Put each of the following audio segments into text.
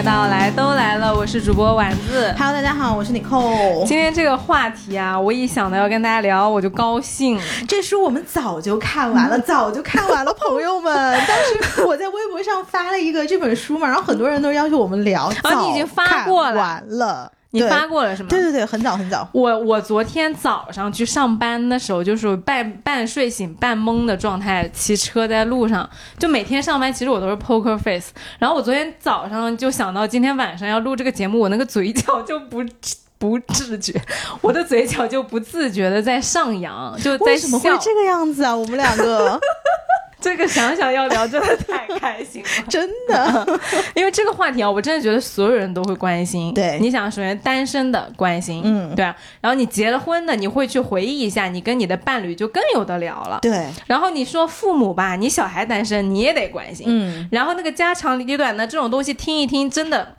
来到来都来了，我是主播丸子。Hello，大家好，我是 Nicole。今天这个话题啊，我一想到要跟大家聊，我就高兴。这书我们早就看完了，早就看完了，朋友们。当时我在微博上发了一个这本书嘛，然后很多人都要求我们聊。啊 你已经发过了早看完了，你发过了是吗？对对对，很早很早。我我昨天早上去上班的时候，就是半半睡醒半懵的状态，骑车在路上，就每天上班其实我都是 poker face。然后我昨天早上就想到今天晚上要录这个节目，我那个嘴角就不 不自觉，我的嘴角就不自觉的在上扬，就在为什么会笑。这个样子啊？我们两个 这个想想要聊真的太开心了。真的 因为这个话题啊，我真的觉得所有人都会关心。对你想，首先单身的关心，嗯对啊，然后你结了婚的，你会去回忆一下，你跟你的伴侣就更有的聊了。对，然后你说父母吧，你小孩单身，你也得关心。嗯，然后那个家长里短的这种东西听一听，真的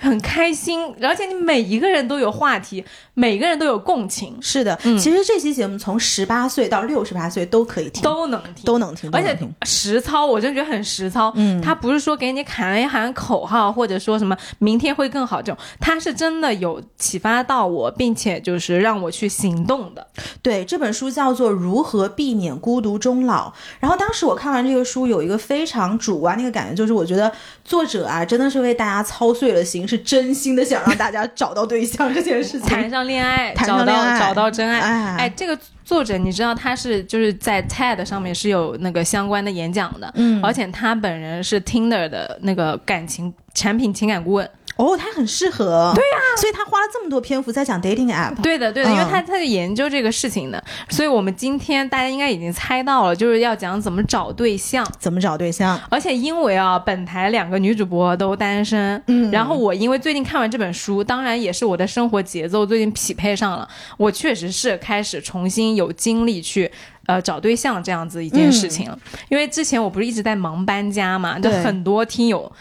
很开心，而且你每一个人都有话题，每个人都有共情，是的。嗯其实这期节目从十八岁到六十八岁都可以听，都能听。都能听，而且。实操，我真觉得很实操。嗯他不是说给你喊一喊口号，或者说什么明天会更好这种，他是真的有启发到我，并且就是让我去行动的。对，这本书叫做《如何避免孤独终老》。然后当时我看完这个书，有一个非常主观的一个感觉，就是我觉得作者啊，真的是为大家操碎了心，是真心的想让大家找到对象这件事情。谈上恋爱，谈找到上恋爱找到真爱。哎哎，这个作者你知道他是就是在 TED 上面是有那个相关的演讲的，嗯而且他本人是 Tinder 的那个感情产品情感顾问。哦，他很适合。对呀、所以他花了这么多篇幅在讲 dating app。对的，对的，嗯因为他他在研究这个事情的，所以我们今天大家应该已经猜到了，就是要讲怎么找对象。怎么找对象？而且因为啊，本台两个女主播都单身，嗯然后我因为最近看完这本书，当然也是我的生活节奏最近匹配上了，我确实是开始重新有精力去。呃，找对象这样子一件事情了，因为之前我不是一直在忙搬家嘛，就很多听友，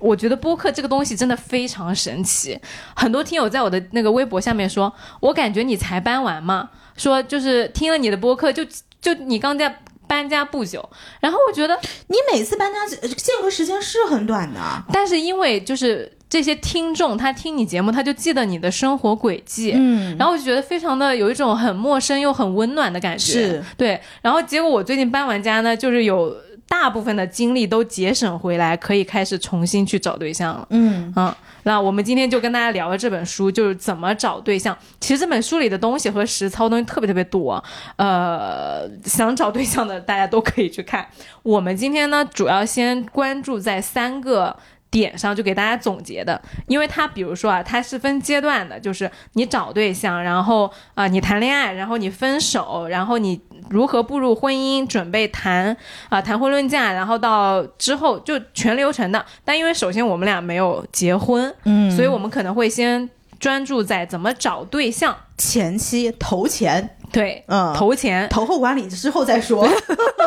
我觉得播客这个东西真的非常神奇。很多听友在我的那个微博下面说，我感觉你才搬完嘛，说就是听了你的播客，就就你刚在搬家不久，然后我觉得你每次搬家呃间隔时间是很短的。但是因为就是这些听众，他听你节目，他就记得你的生活轨迹，嗯，然后我就觉得非常的有一种很陌生又很温暖的感觉。是对，然后结果我最近搬完家呢，就是有大部分的精力都节省回来，可以开始重新去找对象了。嗯，嗯，那我们今天就跟大家聊了这本书就是怎么找对象。其实这本书里的东西和实操东西特别特别多，呃，想找对象的大家都可以去看。我们今天呢，主要先关注在三个。点上就给大家总结的，因为它比如说啊，它是分阶段的，就是你找对象，然后啊、你谈恋爱，然后你分手，然后你如何步入婚姻，准备谈啊、谈婚论嫁，然后到之后就全流程的。但因为首先我们俩没有结婚，嗯。所以我们可能会先专注在怎么找对象，前期投钱，对，嗯，投钱。投后管理之后再说。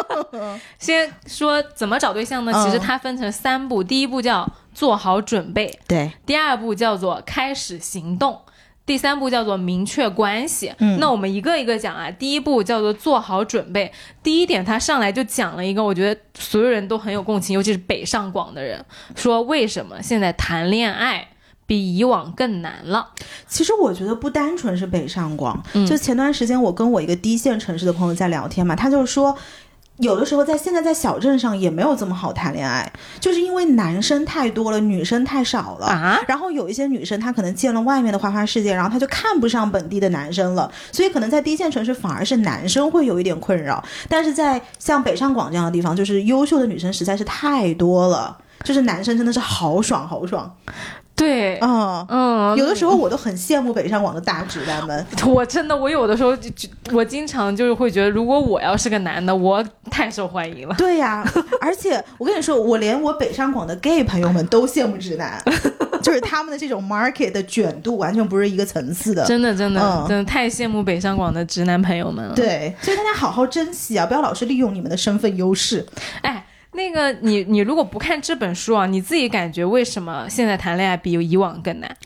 先说怎么找对象呢？嗯其实它分成三步，第一步叫做好准备，对，第二步叫做开始行动。第三步叫做明确关系。嗯那我们一个一个讲啊。第一步叫做做好准备。第一点，他上来就讲了一个，我觉得所有人都很有共情，尤其是北上广的人，说为什么现在谈恋爱比以往更难了。其实我觉得不单纯是北上广，嗯就前段时间我跟我一个低线城市的朋友在聊天嘛，他就说。有的时候在现在在小镇上也没有这么好谈恋爱，就是因为男生太多了，女生太少了。啊然后有一些女生她可能见了外面的花花世界，然后她就看不上本地的男生了，所以可能在低线城市反而是男生会有一点困扰，但是在像北上广这样的地方，就是优秀的女生实在是太多了，就是男生真的是好爽好爽，对，嗯。嗯，有的时候我都很羡慕北上广的大直男们，我真的，我有的时候我经常就是会觉得，如果我要是个男的，我太受欢迎了。对呀、而且我跟你说，我连我北上广的 gay 朋友们都羡慕直男，就是他们的这种 market 的卷度完全不是一个层次的。真的，真的，嗯真的太羡慕北上广的直男朋友们了。，对，所以大家好好珍惜啊，不要老是利用你们的身份优势。哎，那个你你如果不看这本书啊，你自己感觉为什么现在谈恋爱比以往更难？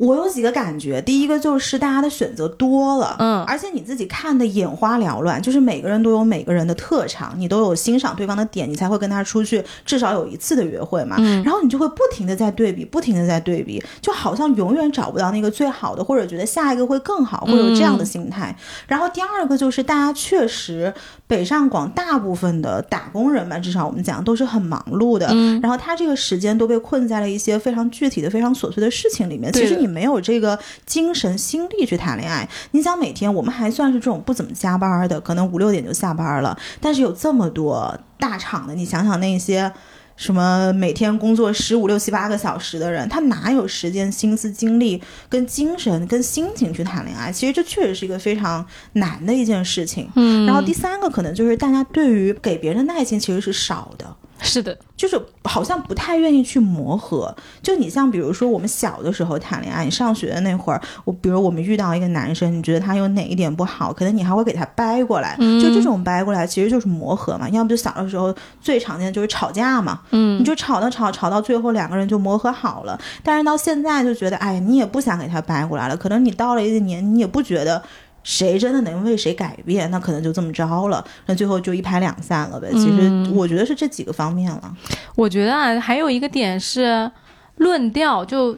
我有几个感觉，第一个就是大家的选择多了，嗯而且你自己看的眼花缭乱，就是每个人都有每个人的特长，你都有欣赏对方的点，你才会跟他出去至少有一次的约会嘛。嗯然后你就会不停的在对比，不停的在对比，就好像永远找不到那个最好的，或者觉得下一个会更好，会有这样的心态。然后第二个就是大家确实北上广大部分的打工人吧，至少我们讲都是很忙碌的，嗯然后他这个时间都被困在了一些非常具体的、非常琐碎的事情里面。其实你没有这个精神心力去谈恋爱。你想每天我们还算是这种不怎么加班的，可能五六点就下班了，但是有这么多大厂的，你想想那些。什么每天工作十五六七八个小时的人，他哪有时间、心思、精力、跟精神、跟心情去谈恋爱？其实这确实是一个非常难的一件事情。嗯然后第三个可能就是大家对于给别人的耐心其实是少的。是的，就是好像不太愿意去磨合。就你像比如说我们小的时候谈恋爱，你上学的那会儿，我比如我们遇到一个男生，你觉得他有哪一点不好，可能你还会给他掰过来。嗯就这种掰过来其实就是磨合嘛，要不就小的时候最常见的就是吵架嘛，嗯你就吵到吵吵到最后两个人就磨合好了。但是到现在就觉得，哎，你也不想给他掰过来了，可能你到了一个年，你也不觉得。谁真的能为谁改变？那可能就这么着了，那最后就一拍两散了呗。其实嗯我觉得是这几个方面了。我觉得啊，还有一个点是论调，就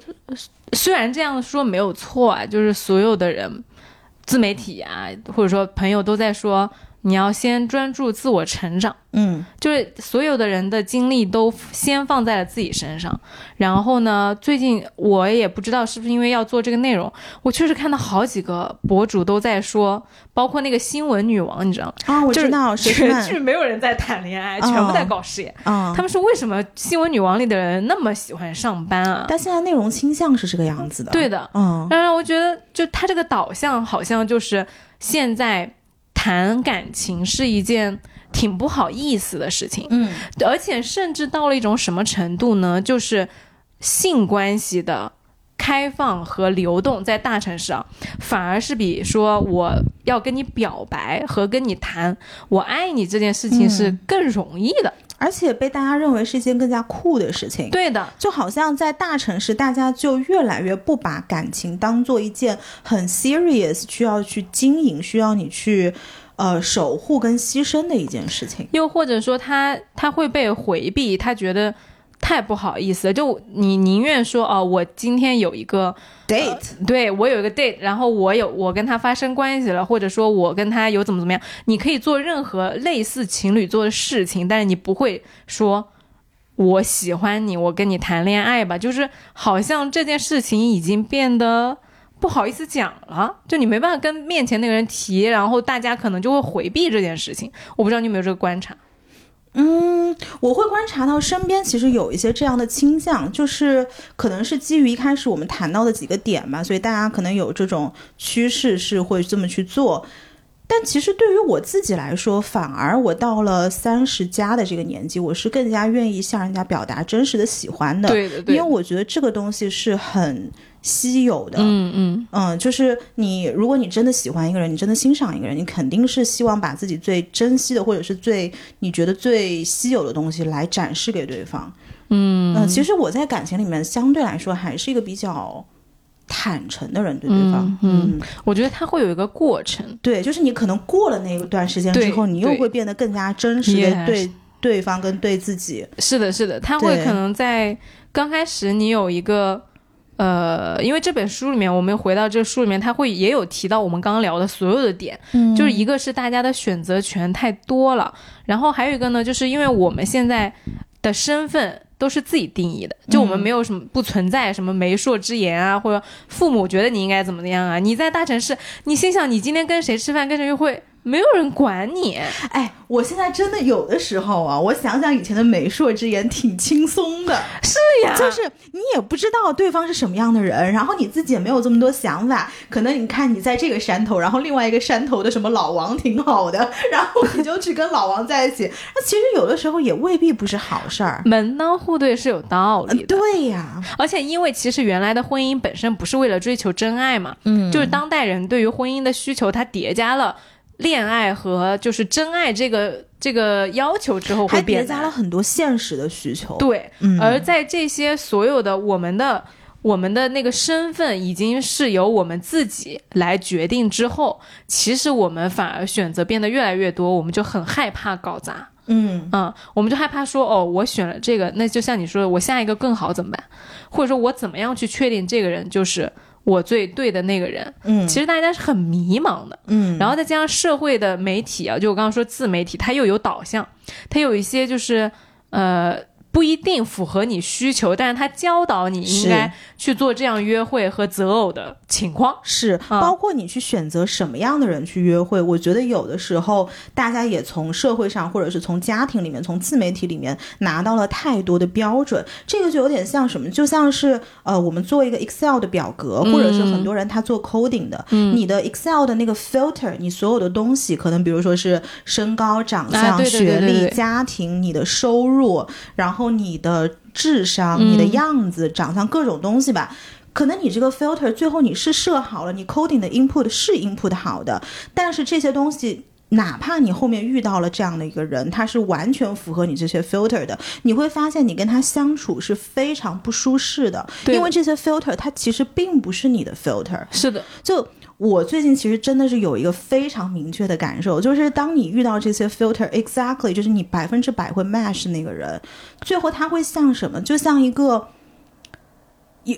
虽然这样说没有错啊，就是所有的人，自媒体啊，或者说朋友都在说，你要先专注自我成长。嗯就是所有的人的精力都先放在了自己身上，然后呢，最近我也不知道是不是因为要做这个内容，我确实看到好几个博主都在说，包括那个新闻女王，你知道吗？啊，我就是知道，全剧没有人在谈恋爱，哦全部在搞事业。啊，他们说为什么新闻女王里的人那么喜欢上班啊？但现在内容倾向是这个样子的。对，的，嗯当然我觉得就他这个导向好像就是现在谈感情是一件挺不好意思的事情。嗯而且甚至到了一种什么程度呢？就是性关系的开放和流动，在大城市啊，反而是比说我要跟你表白和跟你谈我爱你这件事情是更容易的。而且被大家认为是一件更加酷的事情。对的，就好像在大城市，大家就越来越不把感情当做一件很 serious 需要去经营、需要你去呃守护跟牺牲的一件事情。又或者说他他会被回避，他觉得太不好意思了。就你宁愿说哦，我今天有一个 Date，、对我有一个 date，然后我有我跟他发生关系了，或者说我跟他有怎么怎么样，你可以做任何类似情侣做的事情，但是你不会说我喜欢你，我跟你谈恋爱吧，就是好像这件事情已经变得。不好意思讲了，就你没办法跟面前那个人提，然后大家可能就会回避这件事情。我不知道你有没有这个观察？嗯，我会观察到身边其实有一些这样的倾向，就是可能是基于一开始我们谈到的几个点吧，所以大家可能有这种趋势是会这么去做。但其实对于我自己来说，反而我到了三十加的这个年纪，我是更加愿意向人家表达真实的喜欢的，对的，对的，因为我觉得这个东西是很稀有的。嗯嗯，嗯，就是你，如果你真的喜欢一个人，你真的欣赏一个人，你肯定是希望把自己最珍惜的，或者是最你觉得最稀有的东西来展示给对方。嗯嗯、其实我在感情里面相对来说还是一个比较坦诚的人，对对方。嗯嗯我觉得他会有一个过程。对，就是你可能过了那一段时间之后，你又会变得更加真实的对对方跟对自己。是的，是的，他会可能在刚开始你有一个。呃，因为这本书里面，我们回到这个书里面，他会也有提到我们刚刚聊的所有的点，嗯。就是一个是大家的选择权太多了，然后还有一个呢，就是因为我们现在的身份都是自己定义的，就我们没有什么不存在什么媒妁之言啊，或者父母觉得你应该怎么样啊，你在大城市，你心想你今天跟谁吃饭，跟谁约会，没有人管你，哎，我现在真的有的时候啊，我想想以前的媒妁之言挺轻松的，是呀，就是你也不知道对方是什么样的人，然后你自己也没有这么多想法，可能你看你在这个山头，然后另外一个山头的什么老王挺好的，然后你就去跟老王在一起，那其实有的时候也未必不是好事儿。门当户对是有道理的。对呀，而且，因为其实原来的婚姻本身不是为了追求真爱嘛，嗯。就是当代人对于婚姻的需求，它叠加了恋爱和就是真爱这个这个要求之后，还叠会变难加了很多现实的需求。，对，嗯而在这些所有的我们的我们的那个身份已经是由我们自己来决定之后，其实我们反而选择变得越来越多，我们就很害怕搞砸。嗯嗯，我们就害怕说，哦，我选了这个，那就像你说的，我下一个更好怎么办？或者说我怎么样去确定这个人就是我最对的那个人？嗯其实大家是很迷茫的。嗯，然后再加上社会的媒体啊，就我刚刚说自媒体，它又有导向，它有一些就是呃不一定符合你需求，但是他教导你应该去做这样约会和择偶的情况。是，啊包括你去选择什么样的人去约会，我觉得有的时候大家也从社会上或者是从家庭里面、从自媒体里面拿到了太多的标准，这个就有点像什么，就像是呃，我们做一个 Excel 的表格，或者是很多人他做 coding 的，嗯。你的 Excel 的那个 filter，你所有的东西，可能比如说是身高、长相、啊对对对。学历、家庭、你的收入，然后你的智商、你的嗯样子、长相各种东西吧。可能你这个 filter 最后你是设好了，你 coding 的 input 是 input 好的，但是这些东西。哪怕你后面遇到了这样的一个人，他是完全符合你这些 filter 的，你会发现你跟他相处是非常不舒适的，因为这些 filter 它其实并不是你的 filter。是的，就我最近其实真的是有一个非常明确的感受，就是当你遇到这些 filter，exactly 就是你百分之百会 match 那个人，最后他会像什么？就像一个，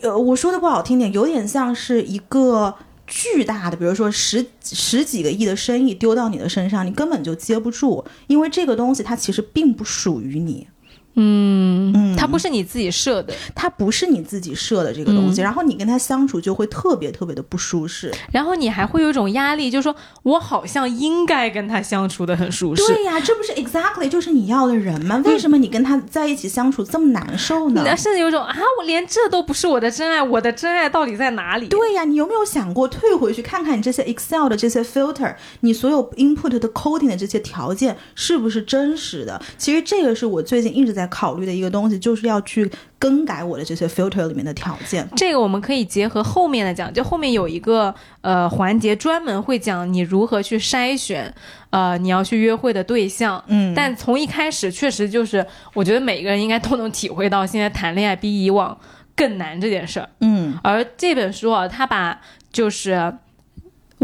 呃，我说的不好听点，有点像是一个。巨大的，比如说十十几个亿的生意丢到你的身上，你根本就接不住，因为这个东西它其实并不属于你。嗯嗯它不是你自己设的，它不是你自己设的这个东西，嗯然后你跟他相处就会特别特别的不舒适。然后你还会有一种压力，就是说我好像应该跟他相处的很舒适。对呀，这不是 exactly 就是你要的人吗？为什么你跟他在一起相处这么难受呢？那甚至有种啊，我连这都不是我的真爱，我的真爱到底在哪里？对呀，你有没有想过退回去看看你这些 Excel 的这些 filter，你所有 input 的 coding 的这些条件是不是真实的？其实这个是我最近一直在考虑的一个东西，就是要去更改我的这些 filter 里面的条件。这个我们可以结合后面的讲，就后面有一个呃环节专门会讲你如何去筛选，呃你要去约会的对象。嗯但从一开始确实就是，我觉得每个人应该都能体会到，现在谈恋爱比以往更难这件事儿。嗯而这本书啊，它把就是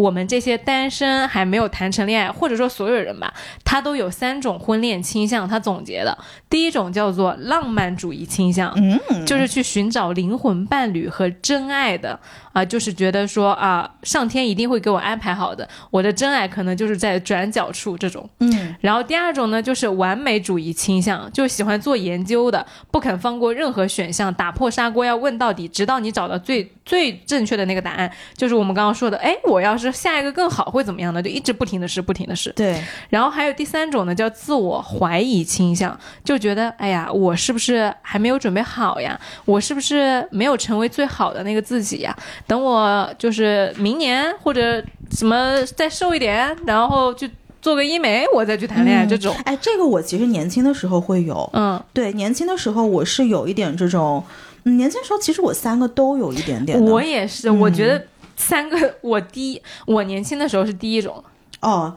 我们这些单身还没有谈成恋爱，或者说所有人吧，他都有三种婚恋倾向。他总结的第一种叫做浪漫主义倾向，嗯，就是去寻找灵魂伴侣和真爱的啊、就是觉得说啊，上天一定会给我安排好的，我的真爱可能就是在转角处这种。嗯然后第二种呢，就是完美主义倾向，就喜欢做研究的，不肯放过任何选项，打破砂锅要问到底，直到你找到最最正确的那个答案。就是我们刚刚说的，哎，我要是下一个更好会怎么样呢？就一直不停的试，不停的试。对，然后还有第三种呢，叫自我怀疑倾向，就觉得哎呀，我是不是还没有准备好呀？我是不是没有成为最好的那个自己呀？等我就是明年或者什么再瘦一点，然后就做个医美，我再去谈恋爱、嗯。这种。哎，这个我其实年轻的时候会有，嗯，对，年轻的时候我是有一点这种，嗯，年轻时候其实我三个都有一点点。我也是，我觉得三个，我第一，我年轻的时候是第一种，哦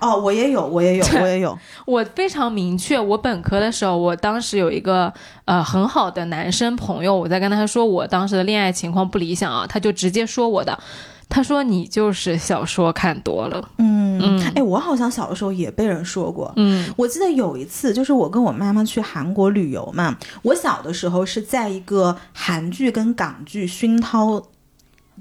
哦，我也有，我也有，我也有。我非常明确，我本科的时候，我当时有一个呃很好的男生朋友，我在跟他说我当时的恋爱情况不理想啊，他就直接说我的，他说你就是小说看多了，嗯嗯哎，我好像小的时候也被人说过。嗯我记得有一次，就是我跟我妈妈去韩国旅游嘛。我小的时候是在一个韩剧跟港剧熏陶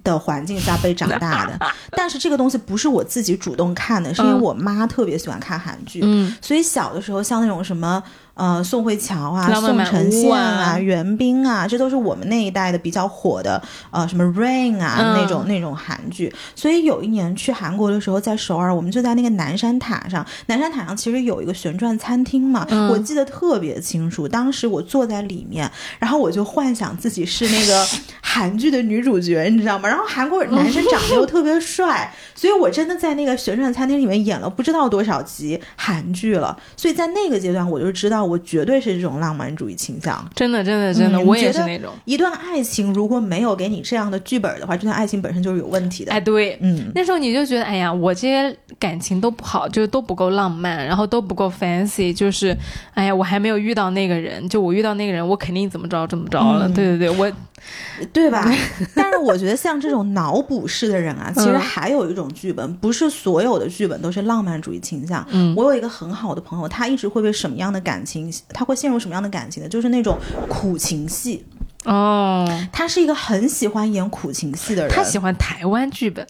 的环境下被长大的，但是这个东西不是我自己主动看的，是因为嗯我妈特别喜欢看韩剧。嗯所以小的时候，像那种什么呃宋慧乔啊、宋承宪啊袁冰啊，这都是我们那一代的比较火的呃什么 Rain 啊、嗯那种那种韩剧。所以有一年去韩国的时候，在首尔，我们就在那个南山塔上，南山塔上其实有一个旋转餐厅嘛，嗯我记得特别清楚。当时我坐在里面，然后我就幻想自己是那个韩剧的女主角，你知道吗？然后韩国男生长得又特别帅，所以我真的在那个旋转餐厅里面演了不知道多少集韩剧了。所以在那个阶段，我就知道我绝对是这种浪漫主义倾向。真的，真的，真的，嗯我也是那种。一段爱情如果没有给你这样的剧本的话，这段爱情本身就是有问题的。哎，对，嗯，那时候你就觉得，哎呀，我这些感情都不好，就是都不够浪漫，然后都不够 fancy，就是，哎呀，我还没有遇到那个人，就我遇到那个人，我肯定怎么着怎么着了。嗯对对对，我 对吧？但是我觉得像这种脑补式的人啊，其实嗯还有一种剧本，不是所有的剧本都是浪漫主义倾向。嗯我有一个很好的朋友，他一直会被什么样的感情，他会陷入什么样的感情呢？就是那种苦情戏。哦，他是一个很喜欢演苦情戏的人，他喜欢台湾剧本，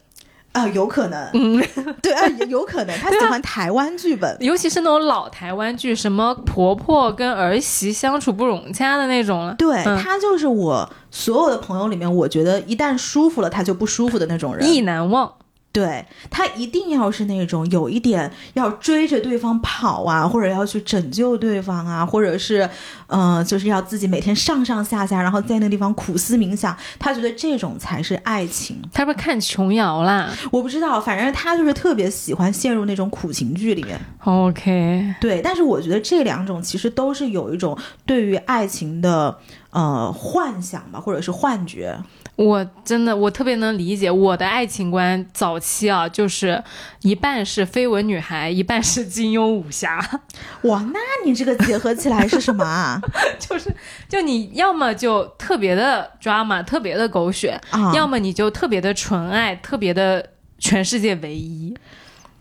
啊、有可能，嗯，对啊，有有可能，他喜欢台湾剧本。尤其是那种老台湾剧，什么婆婆跟儿媳相处不融洽的那种了。对、嗯他就是我所有的朋友里面，我觉得一旦舒服了，他就不舒服的那种人。意难忘，对他一定要是那种有一点要追着对方跑啊，或者要去拯救对方啊，或者是，呃，就是要自己每天上上下下，然后在那个地方苦思冥想。他觉得这种才是爱情。他不是看琼瑶啦我不知道，反正他就是特别喜欢陷入那种苦情剧里面。？OK，对，但是我觉得这两种其实都是有一种对于爱情的呃幻想吧，或者是幻觉。我真的我特别能理解我的爱情观，早期啊就是一半是绯闻女孩，一半是金庸武侠，哇，那你这个结合起来是什么啊？就是就你要么就特别的 drama，特别的狗血，啊，要么你就特别的纯爱，特别的全世界唯一。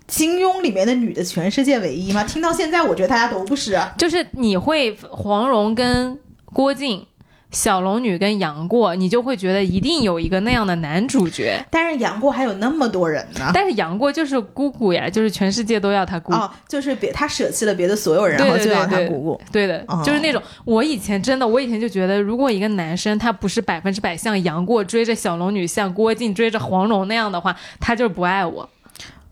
金庸里面的女的全世界唯一吗？听到现在，我觉得大家都不是。啊就是你会黄蓉跟郭靖。小龙女跟杨过，你就会觉得一定有一个那样的男主角，但是杨过还有那么多人呢。但是杨过就是姑姑呀，就是全世界都要他姑。哦，就是别他舍弃了别的所有人，对然后就要他姑姑。对的，哦就是那种我以前真的，我以前就觉得，如果一个男生他不是百分之百像杨过追着小龙女，像郭靖追着黄蓉那样的话，他就是不爱我。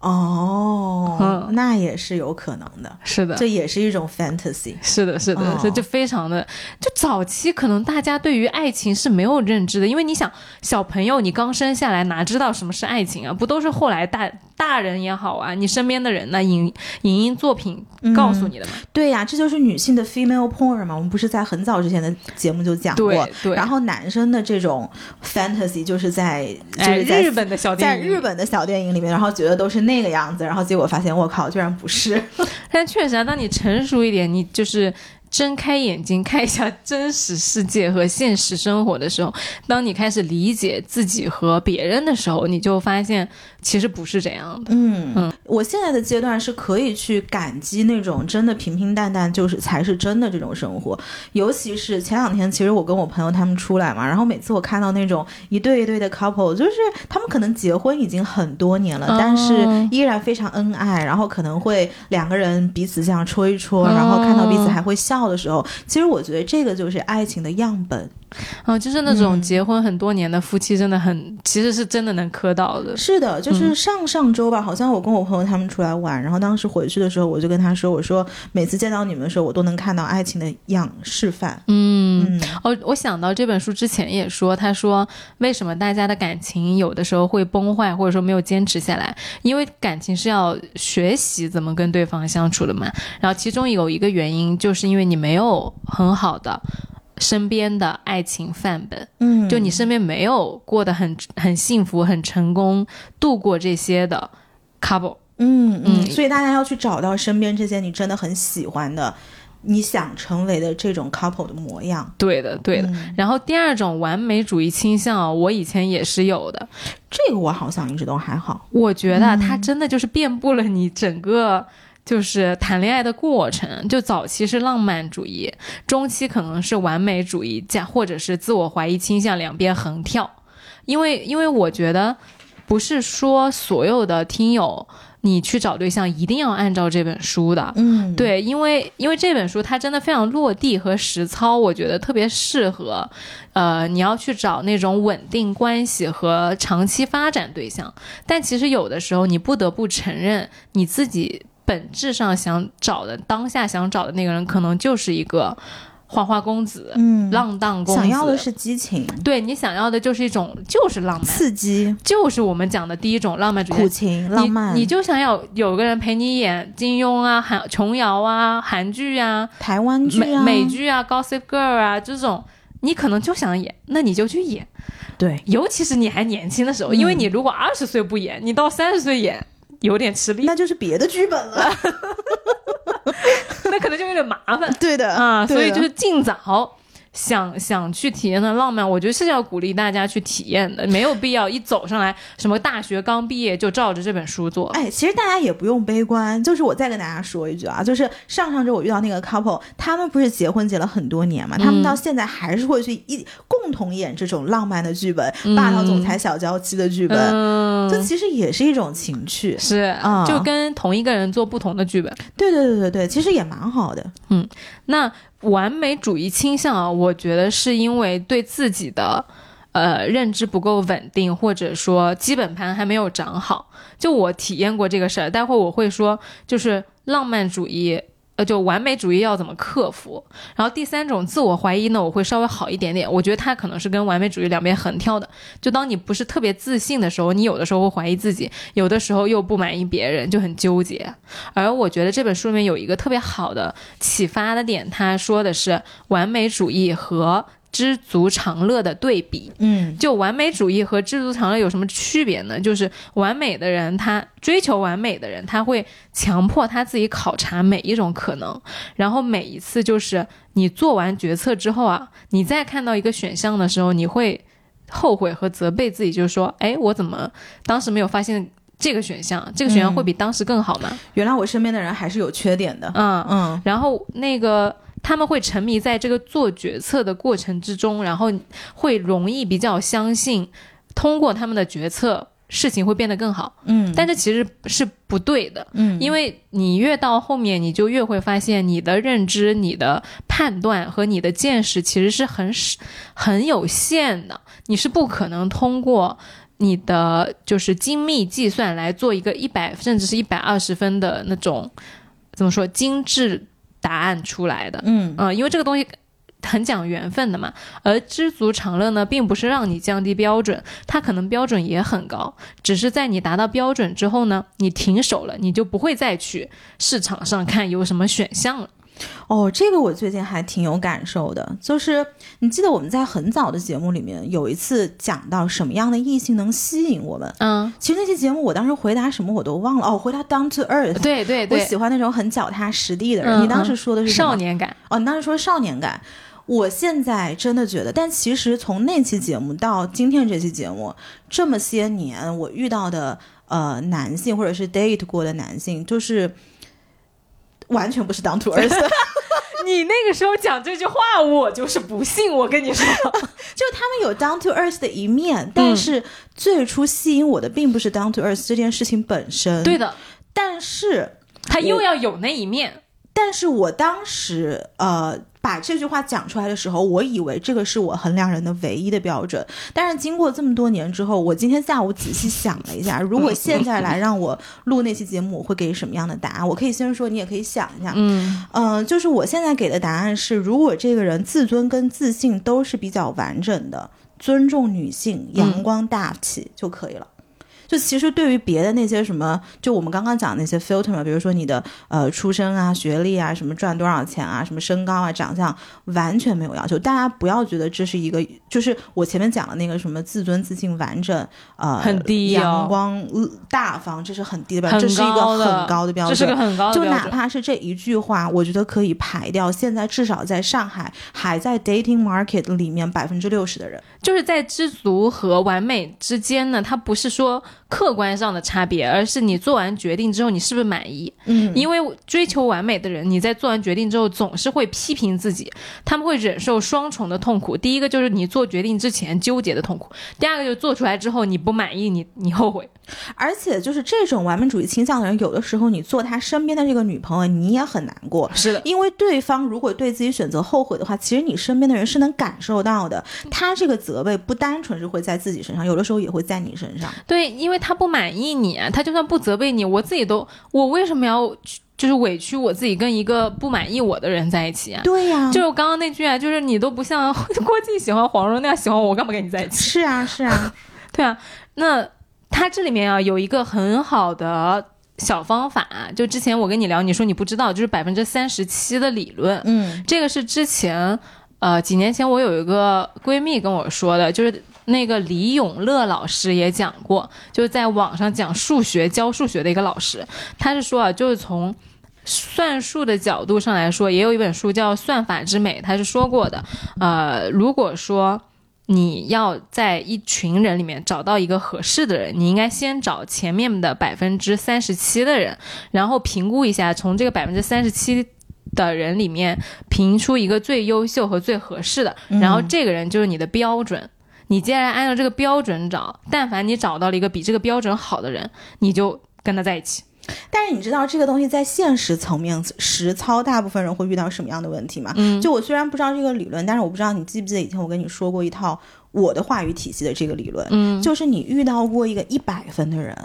哦，嗯那也是有可能的，是的，这也是一种 fantasy。是的，是的，哦是就非常的，就早期可能大家对于爱情是没有认知的，因为你想小朋友你刚生下来哪知道什么是爱情啊？不都是后来大大人也好啊，你身边的人呢，影影音作品告诉你的嘛？对呀，这就是女性的 female porn 嘛。我们不是在很早之前的节目就讲过对。对。然后男生的这种 fantasy 就是在就哎，是在日本的小电在，日本的小电影里面，然后觉得都是那那个样子，然后结果发现我靠，居然不是。但确实啊，当你成熟一点，你就是睁开眼睛看一下真实世界和现实生活的时候，当你开始理解自己和别人的时候，你就发现其实不是这样的。嗯嗯。我现在的阶段是可以去感激那种真的平平淡淡就是才是真的这种生活，尤其是前两天，其实我跟我朋友他们出来嘛，然后每次我看到那种一对一对的 couple，就是他们可能结婚已经很多年了，哦。但是依然非常恩爱，然后可能会两个人彼此这样戳一戳，哦然后看到彼此还会笑的时候，其实我觉得这个就是爱情的样本。啊，就是那种嗯结婚很多年的夫妻，真的很，其实是真的能磕到的。是的，嗯就是上上周吧，好像我跟我朋友他们出来玩，然后当时回去的时候，我就跟他说，我说每次见到你们的时候，我都能看到爱情的样示范。嗯，嗯哦，我想到这本书之前也说，他说为什么大家的感情有的时候会崩坏，或者说没有坚持下来，因为感情是要学习怎么跟对方相处的嘛。然后其中有一个原因，就是因为你没有很好的。身边的爱情范本，嗯，就你身边没有过得很很幸福、很成功度过这些的 couple，嗯嗯，嗯所以大家要去找到身边这些你真的很喜欢的，你想成为的这种 couple 的模样。对的，对的。嗯然后第二种完美主义倾向啊，我以前也是有的，这个我好像一直都还好。我觉得嗯它真的就是遍布了你整个。就是谈恋爱的过程，就早期是浪漫主义，中期可能是完美主义，加或者是自我怀疑倾向，两边横跳。因为，因为我觉得不是说所有的听友你去找对象一定要按照这本书的，嗯，对，因为因为这本书它真的非常落地和实操，我觉得特别适合，呃，你要去找那种稳定关系和长期发展对象。但其实有的时候你不得不承认，你自己本质上想找的当下想找的那个人，可能就是一个花花公子、嗯，浪荡公子，想要的是激情、对你想要的就是一种就是浪漫，刺激、就是我们讲的第一种浪漫主义。苦情、浪漫。你你就想要有个人陪你演金庸啊、韩琼瑶啊、韩剧啊、台湾剧啊、美美剧啊、Gossip Girl 啊这种，你可能就想演，那你就去演。对，尤其是你还年轻的时候，因为你如果二十岁不演，你到三十岁演有点吃力，那就是别的剧本了。那可能就有点麻烦。对的啊，所以就是尽早。想想去体验的浪漫，我觉得是要鼓励大家去体验的，没有必要一走上来什么大学刚毕业就照着这本书做。哎，其实大家也不用悲观，就是我再跟大家说一句啊，就是上上周我遇到那个 couple，他们不是结婚结了很多年嘛，他们到现在还是会去一共同演这种浪漫的剧本，霸道总裁小娇妻的剧本，嗯，这其实也是一种情趣。是啊就跟同一个人做不同的剧本。对对对对对，其实也蛮好的。嗯那完美主义倾向啊，我觉得是因为对自己的呃认知不够稳定，或者说基本盘还没有长好。就我体验过这个事儿，待会儿我会说，就是浪漫主义。呃，就完美主义要怎么克服？然后第三种自我怀疑呢，我会稍微好一点点。我觉得它可能是跟完美主义两边横跳的。就当你不是特别自信的时候，你有的时候会怀疑自己，有的时候又不满意别人，就很纠结。而我觉得这本书里面有一个特别好的启发的点，他说的是完美主义和知足常乐的对比。嗯就完美主义和知足常乐有什么区别呢？就是完美的人，他追求完美的人，他会强迫他自己考察每一种可能，然后每一次就是你做完决策之后啊，你再看到一个选项的时候，你会后悔和责备自己，就是说，哎，我怎么当时没有发现这个选项？这个选项会比当时更好吗？原来我身边的人还是有缺点的。嗯嗯然后那个他们会沉迷在这个做决策的过程之中，然后会容易比较相信，通过他们的决策，事情会变得更好。嗯但这其实是不对的，嗯因为你越到后面，你就越会发现你的认知、你的判断和你的见识其实是很少很有限的，你是不可能通过。你的就是精密计算来做一个一百甚至是一百二十分的那种怎么说精致答案出来的，嗯嗯，因为这个东西很讲缘分的嘛。而知足常乐呢，并不是让你降低标准，它可能标准也很高，只是在你达到标准之后呢，你停手了，你就不会再去市场上看有什么选项了。哦，这个我最近还挺有感受的，就是你记得我们在很早的节目里面有一次讲到什么样的异性能吸引我们。嗯，其实那期节目我当时回答什么我都忘了哦，回答 down to earth。对对对我，喜欢那种很脚踏实地的人。嗯你当时说的是少年感。哦，你当时说少年感。我现在真的觉得，但其实从那期节目到今天这期节目，这么些年我遇到的呃男性或者是 date 过的男性，就是完全不是 down to earth，你那个时候讲这句话，我就是不信。我跟你说，就他们有 down to earth 的一面，但是最初吸引我的并不是 down to earth 这件事情本身。对，的，但是他又要有那一面。但是我当时呃把这句话讲出来的时候，我以为这个是我衡量人的唯一的标准。但是经过这么多年之后，我今天下午仔细想了一下，如果现在来让我录那期节目，我会给什么样的答案？我可以先说，你也可以想一下。嗯嗯、就是我现在给的答案是，如果这个人自尊跟自信都是比较完整的，尊重女性、阳光大气就可以了。就其实对于别的那些什么，就我们刚刚讲的那些 filter 嘛，比如说你的呃出身啊、学历啊、什么赚多少钱啊、什么身高啊、长相，完全没有要求。大家不要觉得这是一个，就是我前面讲的那个什么自尊、自信、完整，呃，很低哦阳光、呃大方，这是很低的标准，这是一个很高的标准，这是个很高的就哪。怕是这一句话，我觉得可以排掉现在至少在上海还在 dating market 里面百分之六十的人。就是在知足和完美之间呢，它不是说客观上的差别，而是你做完决定之后你是不是满意。嗯因为追求完美的人，你在做完决定之后总是会批评自己，他们会忍受双重的痛苦。第一个就是你做决定之前纠结的痛苦，第二个就是做出来之后你不满意，你你后悔。而且就是这种完美主义倾向的人，有的时候你做他身边的这个女朋友，你也很难过。是的，因为对方如果对自己选择后悔的话，其实你身边的人是能感受到的。他这个责备不单纯是会在自己身上，有的时候也会在你身上。对，因为他不满意你啊，他就算不责备你，我自己都，我为什么要去就是委屈我自己跟一个不满意我的人在一起啊。对呀、就是我刚刚那句啊，就是你都不像 郭靖喜欢黄蓉那样喜欢我，我干嘛跟你在一起？是啊，是啊，对啊，那他这里面啊有一个很好的小方法，就之前我跟你聊，你说你不知道，就是百分之三十七的理论，嗯这个是之前呃几年前我有一个闺蜜跟我说的，就是。那个李永乐老师也讲过，就是在网上讲数学教数学的一个老师，他是说啊，就是从算术的角度上来说，也有一本书叫《算法之美》，他是说过的。呃，如果说你要在一群人里面找到一个合适的人，你应该先找前面的百分之三十七的人，然后评估一下，从这个百分之三十七的人里面评出一个最优秀和最合适的，然后这个人就是你的标准。你接下来按照这个标准找，但凡你找到了一个比这个标准好的人，你就跟他在一起。但是你知道这个东西在现实层面实操，大部分人会遇到什么样的问题吗？嗯就我虽然不知道这个理论，但是我不知道你记不记得以前我跟你说过一套我的话语体系的这个理论，嗯，就是你遇到过一个一百分的人，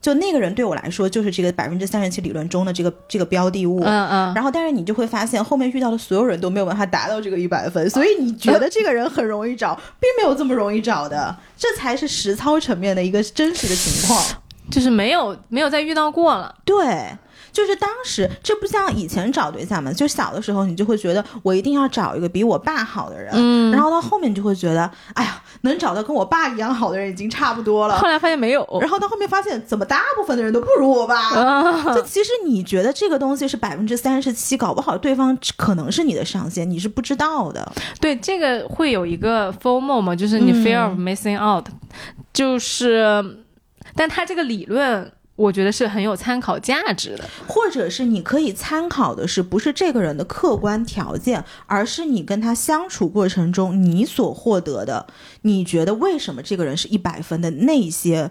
就那个人对我来说就是这个百分之三十七理论中的这个这个标的物，嗯嗯，然后，但是你就会发现，后面遇到的所有人都没有办法达到这个一百分，所以 你觉得这个人很容易找，并没有这么容易找的，这才是实操层面的一个真实的情况。就是没有没有再遇到过了。对，就是当时这不像以前找对象嘛，就小的时候你就会觉得我一定要找一个比我爸好的人，嗯然后到后面你就会觉得，哎呀，能找到跟我爸一样好的人已经差不多了。后来发现没有，然后到后面发现，怎么大部分的人都不如我爸？啊，就其实你觉得这个东西是百分之三十七，搞不好对方可能是你的上限，你是不知道的。对，这个会有一个 FOMO 嘛，就是你嗯 fear of missing out，、就是，但他这个理论，我觉得是很有参考价值的。或者是你可以参考的是，不是这个人的客观条件，而是你跟他相处过程中你所获得的，你觉得为什么这个人是一百分的那些。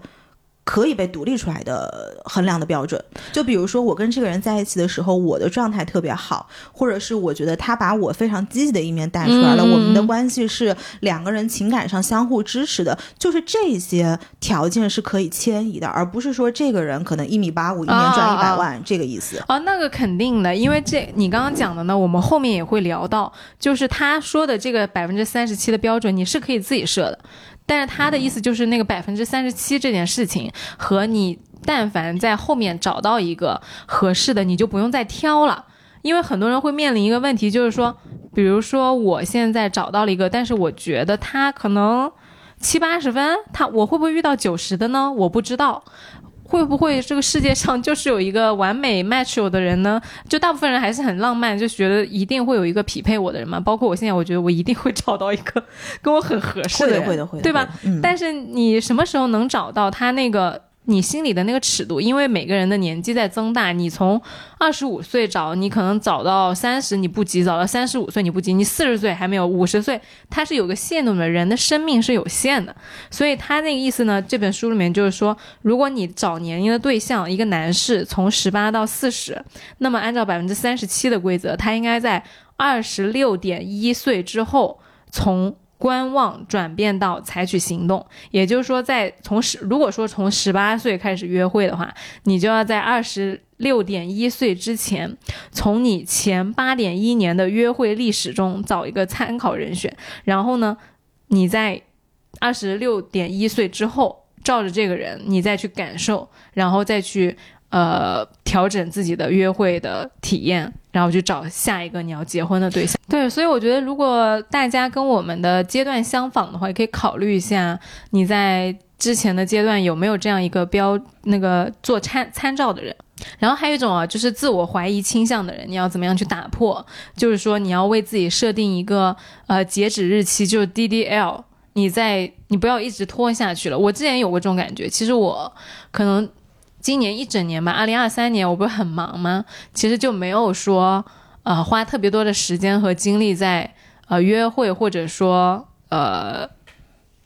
可以被独立出来的衡量的标准，就比如说我跟这个人在一起的时候，我的状态特别好，或者是我觉得他把我非常积极的一面带出来了，嗯。我们的关系是两个人情感上相互支持的，就是这些条件是可以迁移的，而不是说这个人可能一米八五，一年赚啊啊。一百万、这个意思。哦，那个肯定的，因为这你刚刚讲的呢，我们后面也会聊到，就是他说的这个百分之三十七的标准，你是可以自己设的，但是他的意思就是那个百分之三十七这件事情和你但凡在后面找到一个合适的，你就不用再挑了。因为很多人会面临一个问题，就是说，比如说我现在找到了一个，但是我觉得他可能七八十分，他我会不会遇到九十的呢？我不知道。会不会这个世界上就是有一个完美 match 我的人呢？就大部分人还是很浪漫，就觉得一定会有一个匹配我的人嘛。包括我现在，我觉得我一定会找到一个 跟我很合适的，人，会的，会的，对吧？会的？嗯，但是你什么时候能找到他那个你心里的那个尺度？因为每个人的年纪在增大，你从二十五岁找，你可能找到三十你不急，找到三十五岁你不急，你四十岁还没有，五十岁它是有个限度的，人的生命是有限的，所以他那个意思呢，这本书里面就是说，如果你找年龄的对象，一个男士从十八到四十，那么按照百分之三十七的规则，他应该在二十六点一岁之后从。观望转变到采取行动，也就是说在，从十如果说从十八岁开始约会的话，你就要在二十六点一岁之前，从你前八点一年的约会历史中找一个参考人选，然后呢，你在二十六点一岁之后，照着这个人，你再去感受，然后再去呃调整自己的约会的体验，然后去找下一个你要结婚的对象。对，所以我觉得如果大家跟我们的阶段相仿的话，也可以考虑一下你在之前的阶段有没有这样一个标那个做参参照的人。然后还有一种啊，就是自我怀疑倾向的人，你要怎么样去打破？就是说你要为自己设定一个呃截止日期，就是 DDL。你在你不要一直拖下去了。我之前有过这种感觉，其实我可能今年一整年吧，二零二三年我不是很忙吗？其实就没有说呃花特别多的时间和精力在呃约会或者说呃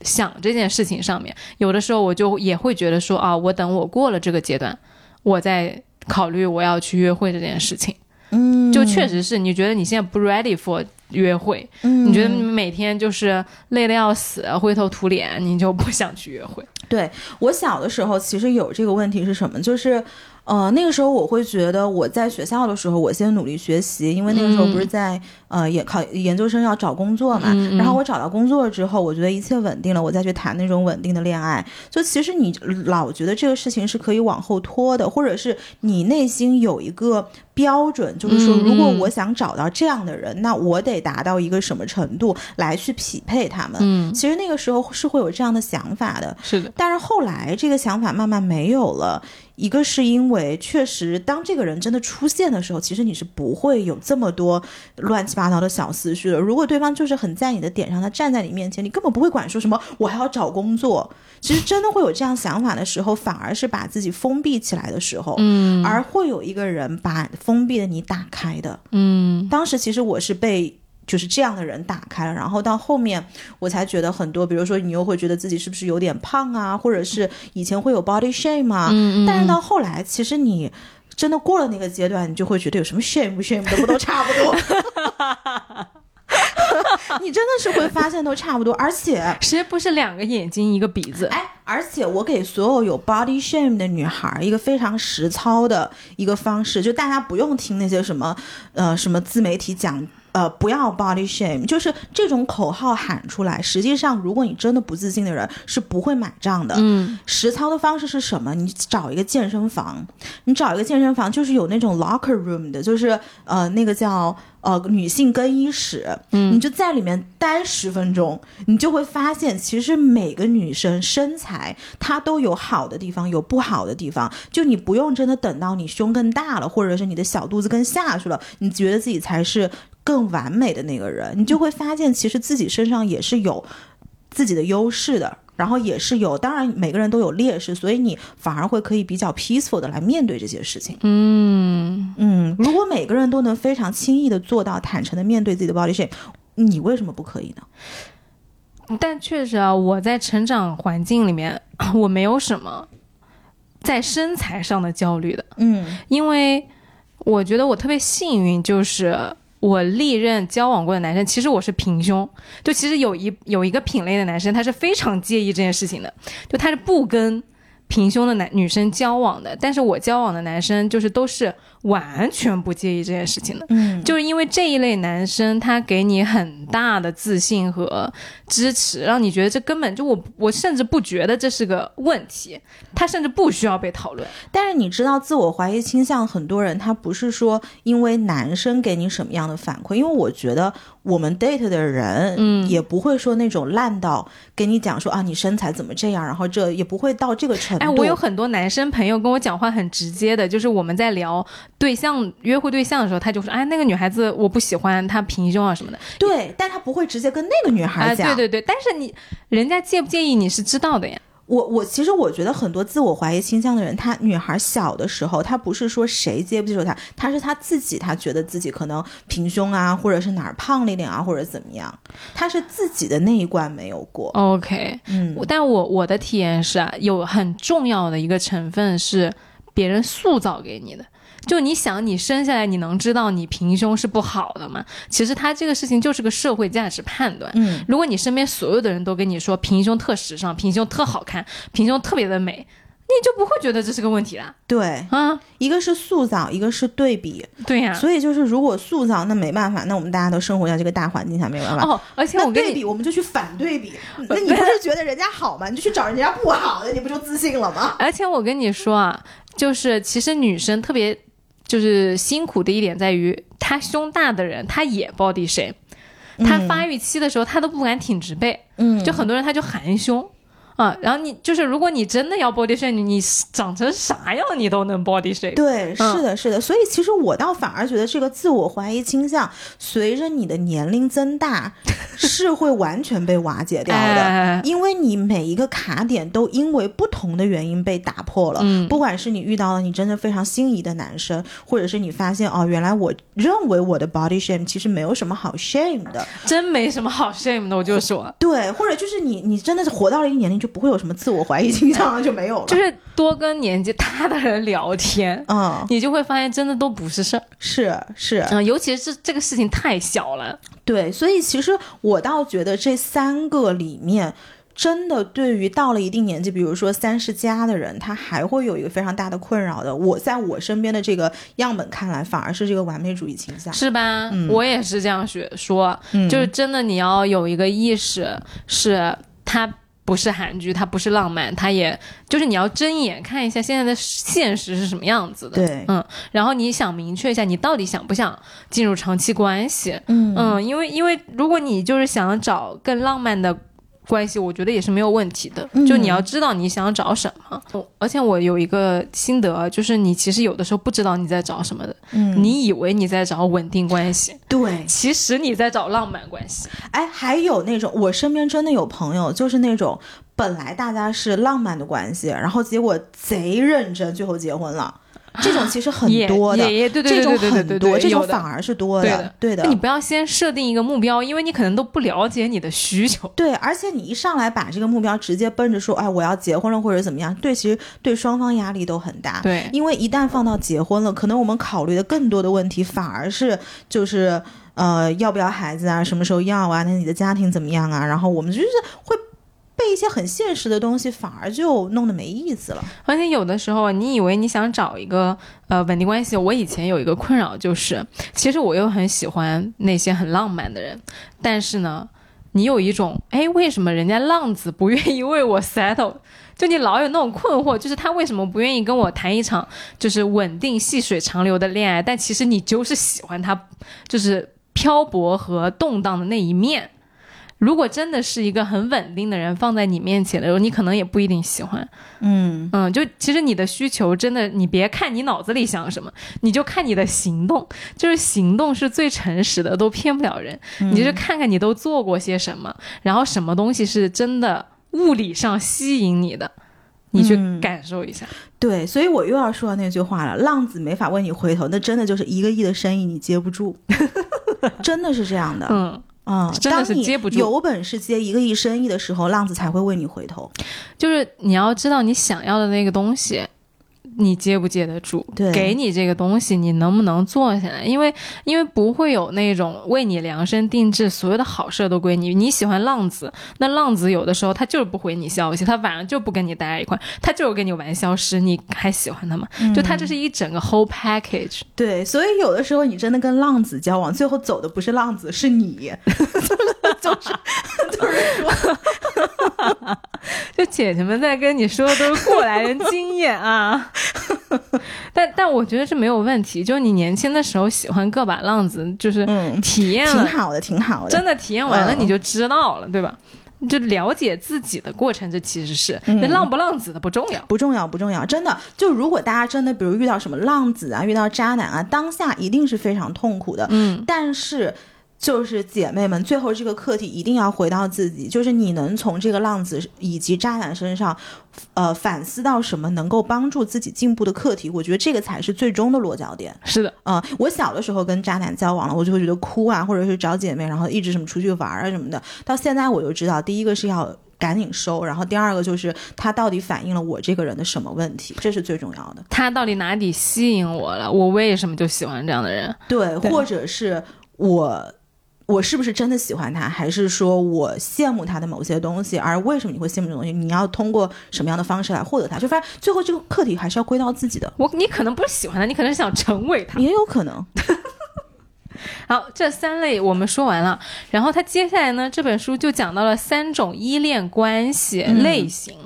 想这件事情上面。有的时候我就也会觉得说啊，我等我过了这个阶段，我再考虑我要去约会这件事情。嗯，就确实是你觉得你现在不 ready for 约会，嗯，你觉得你每天就是累得要死，灰头土脸，你就不想去约会。对我小的时候，其实有这个问题是什么？就是，呃，那个时候我会觉得我在学校的时候，我先努力学习，因为那个时候不是在、呃也考研究生要找工作嘛。然后我找到工作之后，我觉得一切稳定了，我再去谈那种稳定的恋爱。就其实你老觉得这个事情是可以往后拖的，或者是你内心有一个标准，就是说，嗯如果嗯我想找到这样的人，那我得达到一个什么程度来去匹配他们。嗯，其实那个时候是会有这样的想法的，是的，但是后来这个想法慢慢没有了。一个是因为确实，当这个人真的出现的时候，其实你是不会有这么多乱七八糟的小思绪的。如果对方就是很在你的点上，他站在你面前，你根本不会管说什么我还要找工作。其实真的会有这样想法的时候，反而是把自己封闭起来的时候，嗯而会有一个人把封闭的你打开的。嗯当时其实我是被就是这样的人打开了，然后到后面我才觉得很多，比如说你又会觉得自己是不是有点胖啊，或者是以前会有 body shame 啊，嗯嗯，但是到后来其实你。真的过了那个阶段，你就会觉得有什么 shame 不 shame 的不都差不多 你真的是会发现都差不多，而且 谁不是两个眼睛一个鼻子？哎，而且我给所有有 body shame 的女孩一个非常实操的一个方式，就大家不用听那些什么呃什么自媒体讲。呃，不要 body shame，就是这种口号喊出来。实际上，如果你真的不自信的人，是不会买账的。嗯实操的方式是什么？你找一个健身房，你找一个健身房，就是有那种 locker room 的，就是呃那个叫呃女性更衣室，嗯你就在里面待十分钟，你就会发现，其实每个女生身材她都有好的地方，有不好的地方。就你不用真的等到你胸更大了，或者是你的小肚子更下去了，你觉得自己才是更完美的那个人，你就会发现，其实自己身上也是有自己的优势的。然后也是有，当然每个人都有劣势，所以你反而会可以比较 peaceful 的来面对这些事情。嗯，嗯，如果每个人都能非常轻易的做到坦诚的面对自己的 body shape，你为什么不可以呢？但确实啊，我在成长环境里面，我没有什么在身材上的焦虑的，嗯因为我觉得我特别幸运，就是我历任交往过的男生，其实我是平胸，就其实有一有一个品类的男生，他是非常介意这件事情的，就他是不跟平胸的男女生交往的，但是我交往的男生就是都是完全不介意这件事情的。嗯，就是因为这一类男生，他给你很大的自信和支持，让你觉得这根本就我我甚至不觉得这是个问题，他甚至不需要被讨论。但是你知道，自我怀疑倾向，很多人他不是说因为男生给你什么样的反馈，因为我觉得我们 date 的人，嗯也不会说那种烂到跟你讲说啊，你身材怎么这样，然后这也不会到这个程度。哎，我有很多男生朋友跟我讲话很直接的，就是我们在聊对象、约会对象的时候，他就说，哎，那个女孩子我不喜欢，她平胸啊什么的。对，但他不会直接跟那个女孩哎，讲。对对对，但是你人家介不介意你是知道的呀。我我其实我觉得很多自我怀疑倾向的人，她女孩小的时候，她不是说谁接不接受她，她是她自己，她觉得自己可能平胸啊，或者是哪儿胖了一点啊，或者怎么样，她是自己的那一关没有过。OK，嗯但我我的体验是啊，有很重要的一个成分是别人塑造给你的。就你想，你生下来你能知道你平胸是不好的吗？其实他这个事情就是个社会价值判断。嗯，如果你身边所有的人都跟你说平胸特时尚、平胸特好看、平胸特别的美，你就不会觉得这是个问题啦。对，啊，一个是塑造，一个是对比，对呀、所以就是如果塑造，那没办法，那我们大家都生活在这个大环境下，没有办法。哦，而且我跟你对比，我们就去反对比。那你不是觉得人家好吗？你就去找人家不好的，你不就自信了吗？而且我跟你说啊，就是其实女生特别就是辛苦的一点在于，他胸大的人，他也 body shame，她发育期的时候，他都不敢挺直背，嗯就很多人他就含胸。啊，然后你就是，如果你真的要 body shame，你你长成啥样你都能 body shame。对，嗯是的，是的。所以其实我倒反而觉得这个自我怀疑倾向，随着你的年龄增大，是会完全被瓦解掉的。哎因为你每一个卡点都因为不同的原因被打破了，嗯不管是你遇到了你真的非常心仪的男生，或者是你发现哦，原来我认为我的 body shame 其实没有什么好 shame 的，真没什么好 shame 的，我就说，对，或者就是你你真的是活到了一个年龄就不会有什么自我怀疑倾向了，就没有了，就是多跟年纪大的人聊天，嗯，你就会发现真的都不是事儿。是是，嗯、尤其是这个事情太小了。对，所以其实我倒觉得这三个里面。真的对于到了一定年纪，比如说三十加的人，他还会有一个非常大的困扰的。我在我身边的这个样本看来，反而是这个完美主义倾向。是吧？我也是这样学说，就是真的你要有一个意识，是它不是韩剧，它不是浪漫，它也就是你要睁眼看一下现在的现实是什么样子的。对，嗯，然后你想明确一下，你到底想不想进入长期关系？嗯嗯，因为因为如果你就是想找更浪漫的关系，我觉得也是没有问题的。嗯就你要知道你想找什么。而且我有一个心得，就是你其实有的时候不知道你在找什么的，嗯，你以为你在找稳定关系，对，其实你在找浪漫关系。哎，还有那种我身边真的有朋友，就是那种本来大家是浪漫的关系，然后结果贼认真，最后结婚了。这种其实很多的，也也对对这种对对对很多，对对，这种反而是多对的，对的那你。不要先设定一个目标，因为你可能都不了解你的需求。对，而且你一上来把这个目标直接奔着说，哎，我要结婚了或者怎么样，对，其实对双方压力都很大。对因为一旦放到结婚了，可能我们考虑的更多的问题，反而是就是呃，要不要孩子啊，什么时候要啊，那你的家庭怎么样啊？然后我们就是会被一些很现实的东西，反而就弄得没意思了。而且有的时候，你以为你想找一个呃稳定关系，我以前有一个困扰就是，其实我又很喜欢那些很浪漫的人，但是呢，你有一种哎，为什么人家浪子不愿意为我 settle？就你老有那种困惑，就是他为什么不愿意跟我谈一场就是稳定细水长流的恋爱？但其实你就是喜欢他，就是漂泊和动荡的那一面。如果真的是一个很稳定的人放在你面前的时候，你可能也不一定喜欢。嗯，嗯，就其实你的需求真的，你别看你脑子里想什么，你就看你的行动，就是行动是最诚实的，都骗不了人。你就是看看你都做过些什么，然后什么东西是真的物理上吸引你的，你去嗯感受一下。对，所以我又要说到那句话了：浪子没法为你回头，那真的就是一个亿的生意你接不住，真的是这样的。嗯，啊、真的是当你接不住有本事接一个亿生意的时候，浪子才会为你回头。就是你要知道你想要的那个东西。你接不接得住？对给你这个东西，你能不能做下来？因为因为不会有那种为你量身定制，所有的好事都归你。你喜欢浪子，那浪子有的时候他就是不回你消息，他晚上就不跟你待在一块，他就是跟你玩消失，你还喜欢他吗？就他这是一整个 whole package。对，所以有的时候你真的跟浪子交往，最后走的不是浪子，是你，就是 就是说，就姐姐们在跟你说的都是过来人经验啊，但但我觉得这没有问题，就是你年轻的时候喜欢个把浪子，就是嗯，体验了，挺好的，挺好的，真的体验完了嗯你就知道了，对吧？就了解自己的过程，这其实是嗯那浪不浪子的不重要。不重要，不重要，真的。就如果大家真的，比如遇到什么浪子啊，遇到渣男啊，当下一定是非常痛苦的。嗯，但是。就是姐妹们，最后这个课题一定要回到自己，就是你能从这个浪子以及渣男身上，呃，反思到什么能够帮助自己进步的课题，我觉得这个才是最终的落脚点。是的，嗯、我小的时候跟渣男交往了，我就会觉得哭啊，或者是找姐妹，然后一直什么出去玩啊什么的。到现在我就知道，第一个是要赶紧收，然后第二个就是他到底反映了我这个人的什么问题，这是最重要的。他到底哪里吸引我了？我为什么就喜欢这样的人？对，对或者是我。我是不是真的喜欢他，还是说我羡慕他的某些东西？而为什么你会羡慕这种东西？你要通过什么样的方式来获得它？就发现最后这个课题还是要归到自己的，我你可能不是喜欢他，你可能是想成为他。也有可能。好，这三类我们说完了，然后他接下来呢，这本书就讲到了三种依恋关系类型，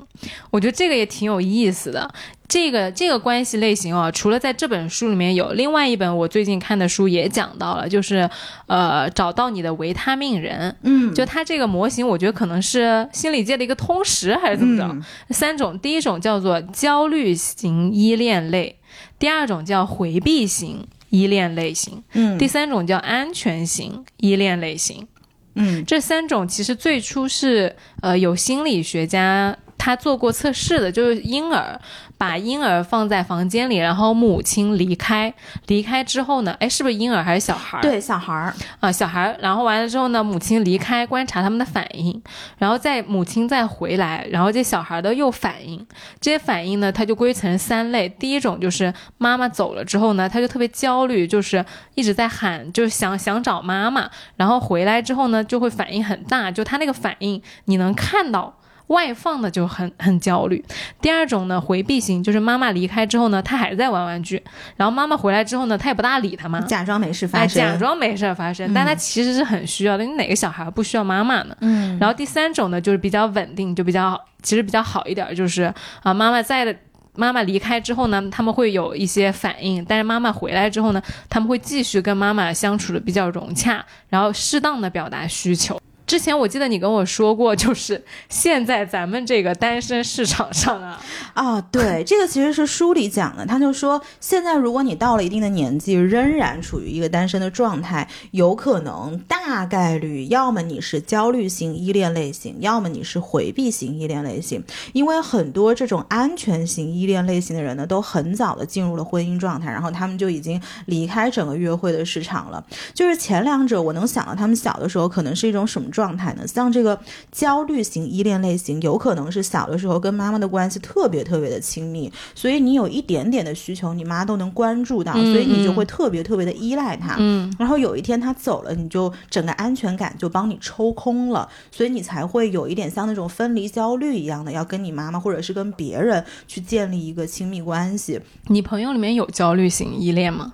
我觉得这个也挺有意思的。这个这个关系类型啊，除了在这本书里面有，另外一本我最近看的书也讲到了，就是呃，找到你的维他命人。嗯，就它这个模型，我觉得可能是心理界的一个通识，还是怎么着？嗯三种，第一种叫做焦虑型依恋类，第二种叫回避型依恋类型，嗯。第三种叫安全型依恋类型。嗯。这三种其实最初是呃有心理学家他做过测试的，就是婴儿把婴儿放在房间里，然后母亲离开，离开之后呢，哎，是不是婴儿还是小孩儿？对，小孩儿，啊，小孩儿，然后完了之后呢，母亲离开，观察他们的反应，然后再母亲再回来，然后这小孩儿的又反应，这些反应呢，它就归成三类。第一种就是妈妈走了之后呢，他就特别焦虑，就是一直在喊，就是想想找妈妈，然后回来之后呢，就会反应很大，就他那个反应你能看到。外放的就很很焦虑。第二种呢，回避型，就是妈妈离开之后呢，他还在玩玩具，然后妈妈回来之后呢，他也不大理他嘛，假装没事发哎，生，假装没事儿发生，但他其实是很需要的。你哪个小孩不需要妈妈呢？嗯，然后第三种呢，就是比较稳定，就比较其实比较好一点儿，就是啊，妈妈在的。妈妈离开之后呢，他们会有一些反应，但是妈妈回来之后呢，他们会继续跟妈妈相处的比较融洽，然后适当的表达需求。之前我记得你跟我说过，就是现在咱们这个单身市场上啊，啊，对，这个其实是书里讲的，他就说，现在如果你到了一定的年纪，仍然处于一个单身的状态，有可能大概率，要么你是焦虑型依恋类型，要么你是回避型依恋类型，因为很多这种安全型依恋类型的人呢，都很早的进入了婚姻状态，然后他们就已经离开整个约会的市场了。就是前两者，我能想到他们小的时候可能是一种什么状态呢？像这个焦虑型依恋类型，有可能是小的时候跟妈妈的关系特别特别的亲密，所以你有一点点的需求，你妈都能关注到，嗯所以你就会特别特别的依赖她。嗯，然后有一天她走了，你就整个安全感就帮你抽空了，所以你才会有一点像那种分离焦虑一样的，要跟你妈妈或者是跟别人去建立一个亲密关系。你朋友里面有焦虑型依恋吗？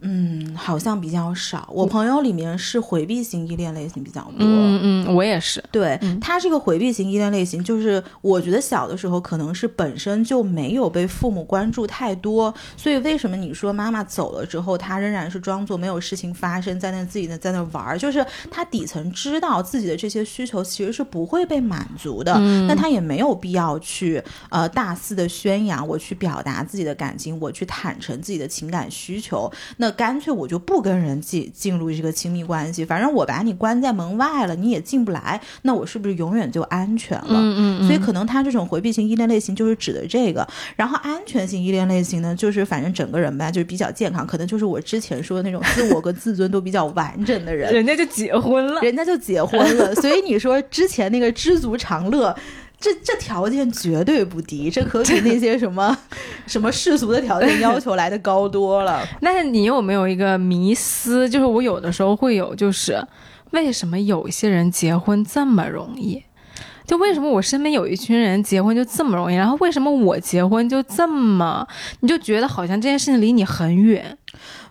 嗯，好像比较少。我朋友里面是回避型依恋类型比较多。嗯嗯，我也是。对嗯他这个回避型依恋类型，就是我觉得小的时候可能是本身就没有被父母关注太多，所以为什么你说妈妈走了之后，他仍然是装作没有事情发生，在那自己的在那玩儿，就是他底层知道自己的这些需求其实是不会被满足的，那他也没有必要去呃大肆的宣扬，我去表达自己的感情，我去坦诚自己的情感需求，那干脆我就不跟人进进入这个亲密关系，反正我把你关在门外了，你也进不来，那我是不是永远就安全了？嗯嗯所以可能他这种回避型依恋类型就是指的这个，然后安全型依恋类型呢，就是反正整个人吧，就是比较健康，可能就是我之前说的那种自我跟自尊都比较完整的人，人家就结婚了。人家就结婚了。所以你说之前那个知足常乐。这这条件绝对不低，这可比那些什么 什么世俗的条件要求来的高多了。但是你有没有一个迷思？就是我有的时候会有，就是为什么有一些人结婚这么容易？就为什么我身边有一群人结婚就这么容易，然后为什么我结婚就这么，你就觉得好像这件事情离你很远？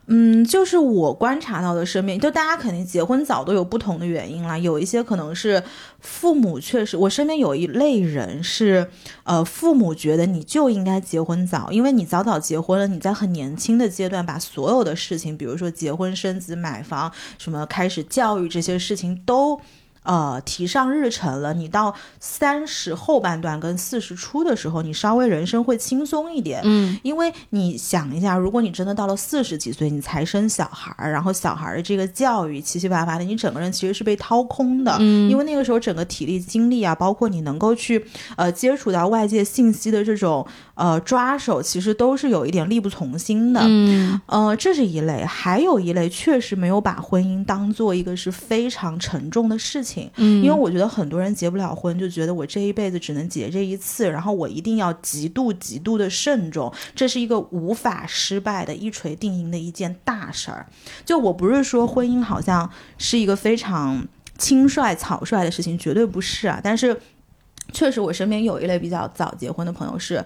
嗯，就是我观察到的身边，就大家肯定结婚早都有不同的原因啦。有一些可能是父母确实，我身边有一类人是，呃，父母觉得你就应该结婚早，因为你早早结婚了，你在很年轻的阶段把所有的事情，比如说结婚、生子、买房，什么开始教育这些事情都。呃，提上日程了。你到三十后半段跟四十初的时候，你稍微人生会轻松一点。嗯因为你想一下，如果你真的到了四十几岁，你才生小孩儿，然后小孩儿的这个教育七七八八的，你整个人其实是被掏空的。嗯因为那个时候整个体力、精力啊，包括你能够去呃接触到外界信息的这种呃抓手，其实都是有一点力不从心的。嗯呃，这是一类，还有一类确实没有把婚姻当做一个是非常沉重的事情。嗯，因为我觉得很多人结不了婚，就觉得我这一辈子只能结这一次，然后我一定要极度极度的慎重，这是一个无法失败的一锤定音的一件大事儿。就我不是说婚姻好像是一个非常轻率草率的事情，绝对不是啊，但是确实我身边有一类比较早结婚的朋友是。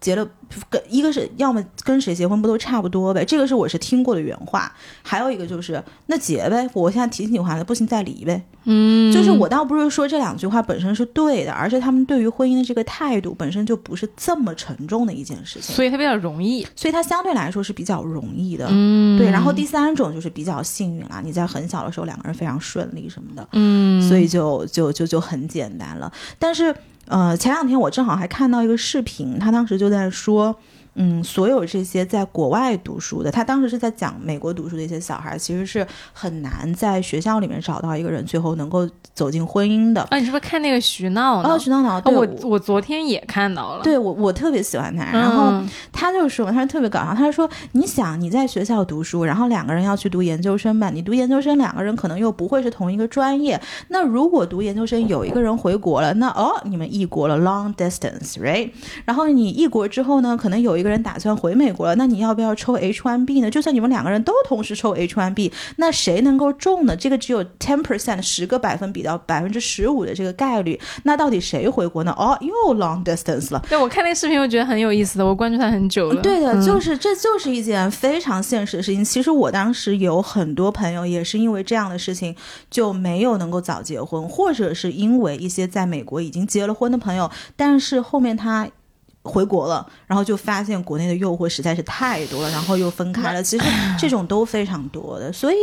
结了，跟一个是要么跟谁结婚不都差不多呗，这个是我是听过的原话。还有一个就是那结呗，我现在挺喜欢的，不行再离呗。嗯，就是我倒不是说这两句话本身是对的，而是他们对于婚姻的这个态度本身就不是这么沉重的一件事情，所以它比较容易。所以它相对来说是比较容易的。嗯，对，然后第三种就是比较幸运啦，你在很小的时候两个人非常顺利什么的，嗯，所以就就就就很简单了。但是呃，前两天我正好还看到一个视频，他当时就在说。嗯，所有这些在国外读书的，他当时是在讲美国读书的一些小孩，其实是很难在学校里面找到一个人，最后能够走进婚姻的。啊，你是不是看那个徐闹呢？哦，徐闹闹，啊对我我昨天也看到了。对我我特别喜欢他，然后嗯他就说，他特别搞笑，他说，你想你在学校读书，然后两个人要去读研究生吧，你读研究生两个人可能又不会是同一个专业，那如果读研究生有一个人回国了，那哦，你们异国了，long distance，right？然后你异国之后呢，可能有一一个人打算回美国了，那你要不要抽 H1B 呢？就算你们两个人都同时抽 H1B，那谁能够中呢？这个只有 ten percent 十个百分比到百分之十五的这个概率，那到底谁回国呢？哦，又 long distance 了。对我看那个视频，我觉得很有意思的，我关注他很久了。对的，嗯就是这就是一件非常现实的事情。其实我当时有很多朋友也是因为这样的事情就没有能够早结婚，或者是因为一些在美国已经结了婚的朋友，但是后面他。回国了，然后就发现国内的诱惑实在是太多了，然后又分开了。其实这种都非常多的，所以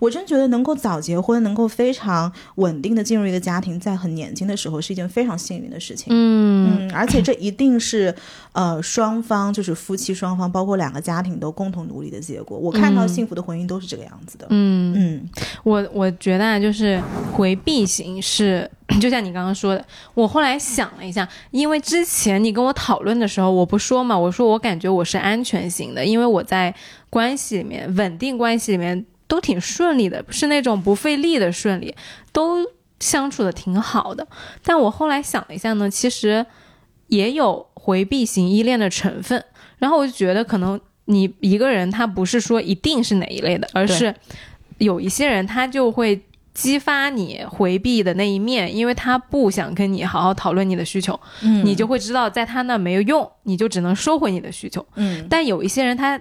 我真觉得能够早结婚，能够非常稳定的进入一个家庭，在很年轻的时候是一件非常幸运的事情。嗯，嗯，而且这一定是呃双方就是夫妻双方，包括两个家庭都共同努力的结果。我看到嗯幸福的婚姻都是这个样子的。嗯，嗯我我觉得啊，就是回避型是，就像你刚刚说的，我后来想了一下，因为之前你跟我讨论的时候，我不说嘛，我说我感觉我是安全型的，因为我在关系里面稳定关系里面都挺顺利的，是那种不费力的顺利，都相处的挺好的。但我后来想了一下呢，其实也有回避型依恋的成分，然后我就觉得可能你一个人他不是说一定是哪一类的，而是有一些人他就会。激发你回避的那一面，因为他不想跟你好好讨论你的需求，嗯你就会知道在他那没有用，你就只能收回你的需求。嗯但有一些人他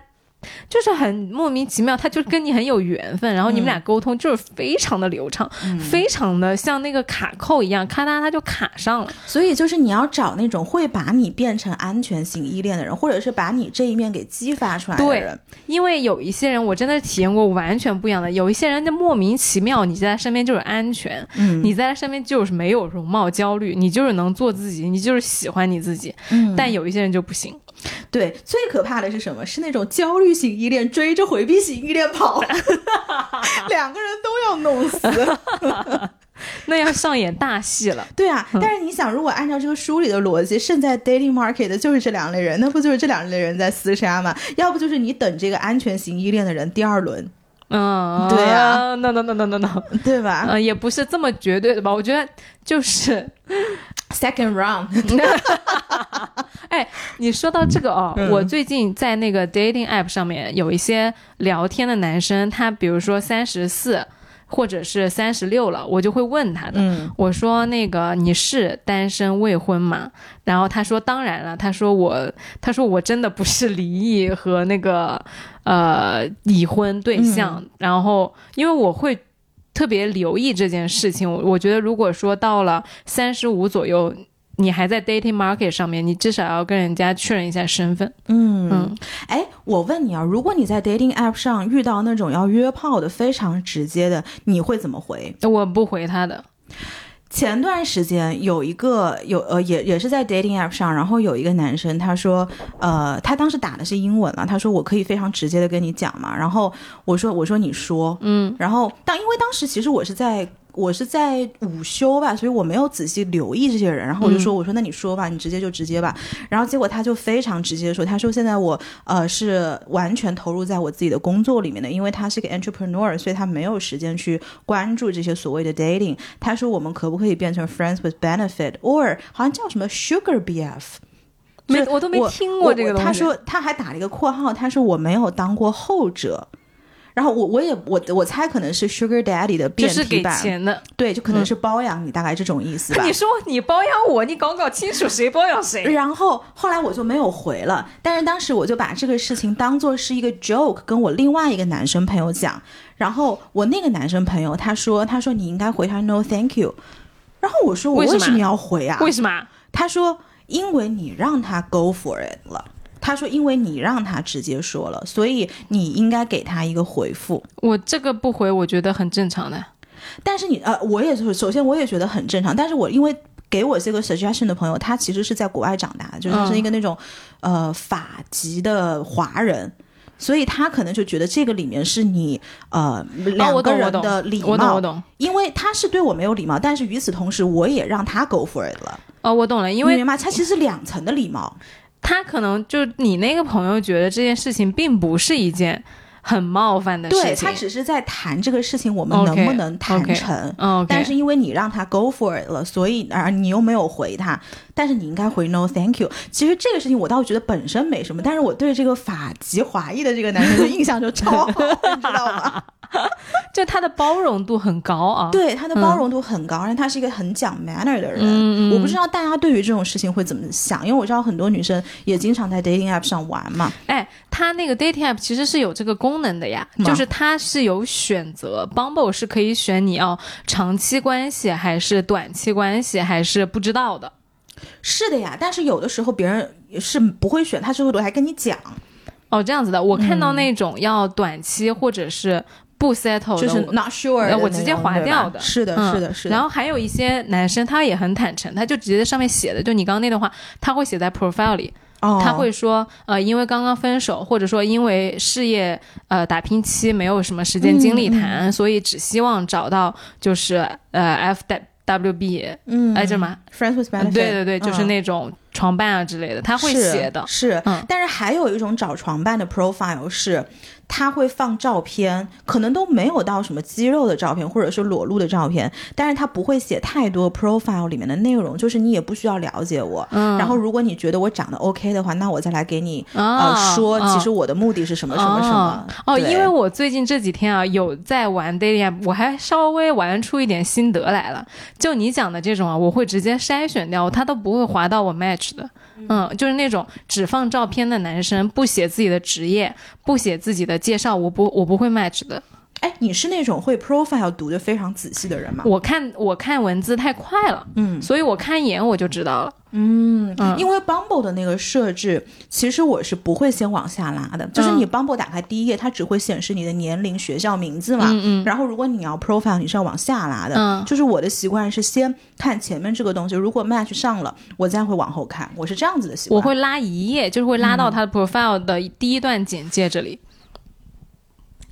就是很莫名其妙，他就跟你很有缘分，然后你们俩沟通就是非常的流畅，嗯非常的像那个卡扣一样，咔嗒他就卡上了。所以就是你要找那种会把你变成安全型依恋的人，或者是把你这一面给激发出来的对人。因为有一些人我真的体验过完全不一样的，有一些人就莫名其妙，你在他身边就是安全，嗯你在他身边就是没有容貌焦虑，你就是能做自己，你就是喜欢你自己。嗯但有一些人就不行，对，最可怕的是什么？是那种焦虑型依恋追着回避型依恋跑，两个人都要弄死。那要上演大戏了。对啊，但是你想，如果按照这个书里的逻辑，胜在 dating market 的就是这两类人，那不就是这两类人在厮杀吗？要不就是你等这个安全型依恋的人第二轮，嗯，对啊，no no no no no no，对吧、呃，也不是这么绝对的吧？我觉得就是，s e c o n d round，哎，你说到这个哦，嗯。我最近在那个 dating app 上面有一些聊天的男生，他比如说三十四或者是三十六了，我就会问他的，嗯。我说那个你是单身未婚吗？然后他说当然了，他说我他说我真的不是离异和那个呃已婚对象，然后因为我会。特别留意这件事情，我我觉得如果说到了三十五左右，你还在 dating market 上面，你至少要跟人家确认一下身份。嗯嗯，哎，我问你啊，如果你在 dating app 上遇到那种要约炮的非常直接的，你会怎么回？我不回他的，前段时间有一个有呃也也是在 dating app 上，然后有一个男生他说，呃，他当时打的是英文了，他说我可以非常直接的跟你讲嘛，然后我说我说你说，嗯，然后当因为当时其实我是在。我是在午休吧，所以我没有仔细留意这些人，然后我就说：“我说那你说吧，你直接就直接吧。”然后结果他就非常直接地说：“他说现在我呃是完全投入在我自己的工作里面的，因为他是个 entrepreneur，所以他没有时间去关注这些所谓的 dating。他说我们可不可以变成 friends with benefit，or 好像叫什么 sugar BF？没我都没听过这个东西。他说他还打了一个括号，他说我没有当过后者。然后我我也我我猜可能是 Sugar Daddy 的变就是给体版，钱的。对，就可能是包养你，大概这种意思吧。你说你包养我，你搞搞清楚谁包养谁。然后后来我就没有回了，但是当时我就把这个事情当做是一个 joke，跟我另外一个男生朋友讲。然后我那个男生朋友他说他说你应该回他 no thank you。然后我说我为什么为什么要回啊？为什么？他说因为你让他 go for it 了。他说因为你让他直接说了，所以你应该给他一个回复。我这个不回，我觉得很正常的。但是你呃，我也是，首先我也觉得很正常。但是我因为给我这个 suggestion 的朋友，他其实是在国外长大的，就是他是一个那种、呃法籍的华人。所以他可能就觉得这个里面是你呃两个人的礼貌，我懂我懂。因为他是对我没有礼貌，但是与此同时我也让他 go for it 了，哦，我懂了，因为因为嘛，他其实两层的礼貌。他可能就你那个朋友觉得这件事情并不是一件很冒犯的事对情。他只是在谈这个事情，我们能不能谈成。但是因为你让他 go for it 了，所以而你又没有回他，但是你应该回 no thank you。其实这个事情我倒觉得本身没什么，但是我对这个法籍华裔的这个男生的印象就超好，你知道吗？就他的包容度很高啊。对他的包容度很高，而且他是一个很讲 manner 的人。我不知道大家对于这种事情会怎么想，因为我知道很多女生也经常在 dating app 上玩嘛。哎，他那个 dating app 其实是有这个功能的呀，就是它是有选择，Bumble 是可以选你要长期关系还是短期关系，还是不知道的。是的呀，但是有的时候别人是不会选，他是会还跟你讲，哦，这样子的，我看到那种要短期或者是不 settle 的，就是 not sure，我直接划掉的是的，嗯是的，是的。然后还有一些男生他也很坦诚，他就直接在上面写的，就你刚刚那段话，他会写在 profile 里，哦，他会说，呃，因为刚刚分手，或者说因为事业呃打拼期没有什么时间精力谈，所以只希望找到就是呃 F W B，嗯，哎，这嘛，friends with 嗯 benefit，对对对，就是嗯那种床伴啊之类的，他会写的。是，嗯。但是还有一种找床伴的 profile 是，他会放照片，可能都没有到什么肌肉的照片，或者是裸露的照片，但是他不会写太多 profile 里面的内容，就是你也不需要了解我。嗯，然后，如果你觉得我长得 OK 的话，那我再来给你、啊呃说，啊其实我的目的是什么什么什么。哦，对因为我最近这几天啊，有在玩 dating app，我还稍微玩出一点心得来了。就你讲的这种啊，我会直接筛选掉，他都不会滑到我 match 的。嗯，就是那种只放照片的男生，不写自己的职业，不写自己的介绍，我不我不会 match 的。哎，你是那种会 profile 读的非常仔细的人吗？我看我看文字太快了，嗯所以我看一眼我就知道了。嗯，嗯因为 Bumble 的那个设置，其实我是不会先往下拉的，就是你 Bumble 打开第一页，它只会显示你的年龄、学校名字嘛。嗯嗯然后如果你要 profile，你是要往下拉的。嗯就是我的习惯是先看前面这个东西，如果 match 上了，我再会往后看，我是这样子的习惯。我会拉一页，就是会拉到他的 profile 的第一段简介这里。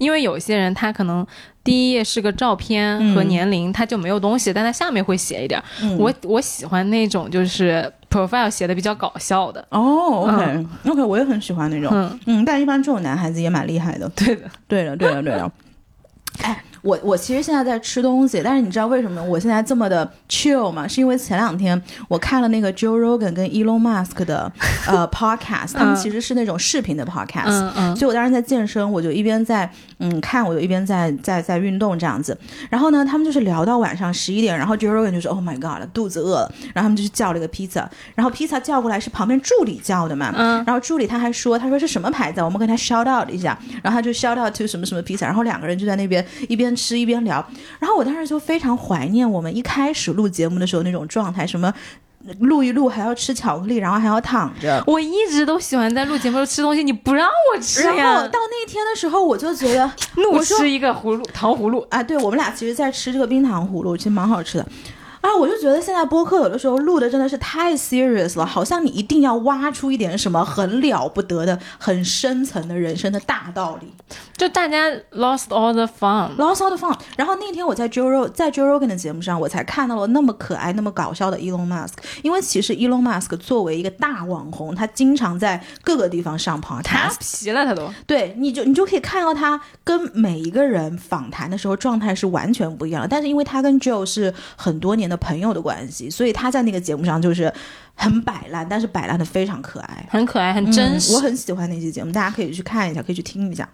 因为有些人他可能第一页是个照片和年龄，他就没有东西，但他下面会写一点我我喜欢那种就是 profile 写的比较搞笑的。哦，OK、OK，我也很喜欢那种。嗯，嗯，但一般这种男孩子也蛮厉害的。对的。对的，对的，对的。哎，我我其实现在在吃东西，但是你知道为什么我现在这么的 chill 吗？是因为前两天我看了那个 Joe Rogan 跟 Elon Musk 的呃 podcast，他们其实是那种视频的 podcast，、嗯嗯所以我当时在健身，我就一边在嗯看，我就一边在在在运动这样子。然后呢，他们就是聊到晚上十一点，然后 Joe Rogan 就说 Oh my God，肚子饿了，然后他们就去叫了一个披萨，然后披萨叫过来是旁边助理叫的嘛，嗯然后助理他还说，他说是什么牌子啊？我们跟他 shout out 一下，然后他就 shout out to 什么什么披萨，然后两个人就在那边一边吃一边聊，然后我当时就非常怀念我们一开始录节目的时候那种状态，什么。录一录还要吃巧克力，然后还要躺着，我一直都喜欢在录节目时候吃东西，你不让我吃然后到？那天的时候，我就觉得怒 我说吃一个葫芦糖葫芦。啊，对我们俩其实在吃这个冰糖葫芦，其实蛮好吃的。啊，我就觉得现在播客有的时候录的真的是太 serious 了，好像你一定要挖出一点什么很了不得的、很深层的人生的大道理。就大家 lost all the fun，lost all the fun。然后那天我在 Joe Rog 在 Joe Rogan 的节目上，我才看到了那么可爱、那么搞笑的 Elon Musk。因为其实 Elon Musk 作为一个大网红，他经常在各个地方上他 podcast。皮了，他都。对，你就你就可以看到他跟每一个人访谈的时候状态是完全不一样的。但是因为他跟 Joe 是很多年的朋友的关系，所以他在那个节目上就是很摆烂，但是摆烂的非常可爱。很可爱，很真实。嗯我很喜欢那期节目，大家可以去看一下，可以去听一下。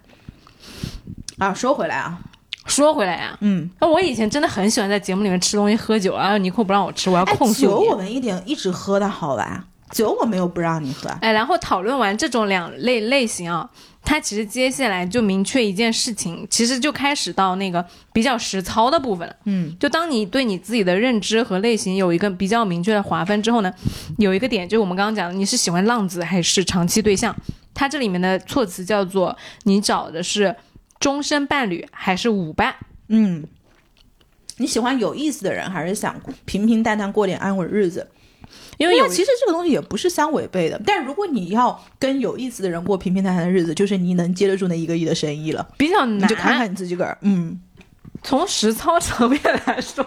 啊，说回来啊，说回来呀、嗯，那我以前真的很喜欢在节目里面吃东西喝酒，然后尼克不让我吃，我要哎，控诉你。酒我们一点一直喝的好吧？酒我没有不让你喝，哎，然后讨论完这种两类类型啊，它其实接下来就明确一件事情，其实就开始到那个比较实操的部分了。嗯，就当你对你自己的认知和类型有一个比较明确的划分之后呢，有一个点就是我们刚刚讲的，你是喜欢浪子还是长期对象？它这里面的措辞叫做你找的是终身伴侣还是舞伴？嗯，你喜欢有意思的人，还是想平平淡淡过点安稳日子？因为有其实这个东西也不是相违背的。但如果你要跟有意思的人过平平淡淡的日子，就是你能接得住那一个亿的生意了。比较难，你就看看你自己个儿，嗯，从实操层面来说，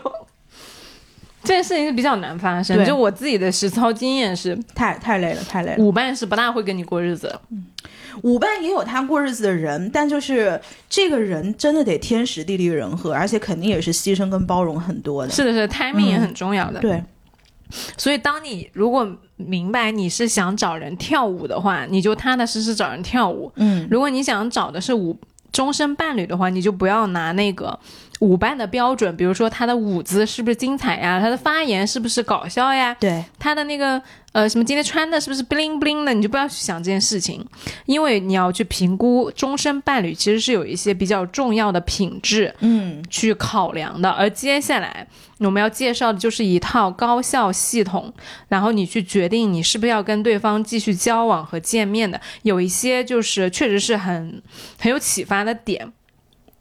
这件事情是比较难发生。对就我自己的实操经验是，太太累了，太累了。舞伴是不大会跟你过日子嗯。舞伴也有他过日子的人，但就是这个人真的得天时地利人和，而且肯定也是牺牲跟包容很多的。是的，是的，timing 也很重要的。对，所以当你如果明白你是想找人跳舞的话，你就踏踏实实找人跳舞。嗯，如果你想找的是舞终身伴侣的话，你就不要拿那个舞伴的标准，比如说他的舞姿是不是精彩呀，他的发言是不是搞笑呀，对，他的那个呃什么今天穿的是不是 bling bling 的，你就不要去想这件事情，因为你要去评估终身伴侣其实是有一些比较重要的品质嗯。去考量的，而接下来我们要介绍的就是一套高效系统，然后你去决定你是不是要跟对方继续交往和见面的，有一些就是确实是很很有启发的点。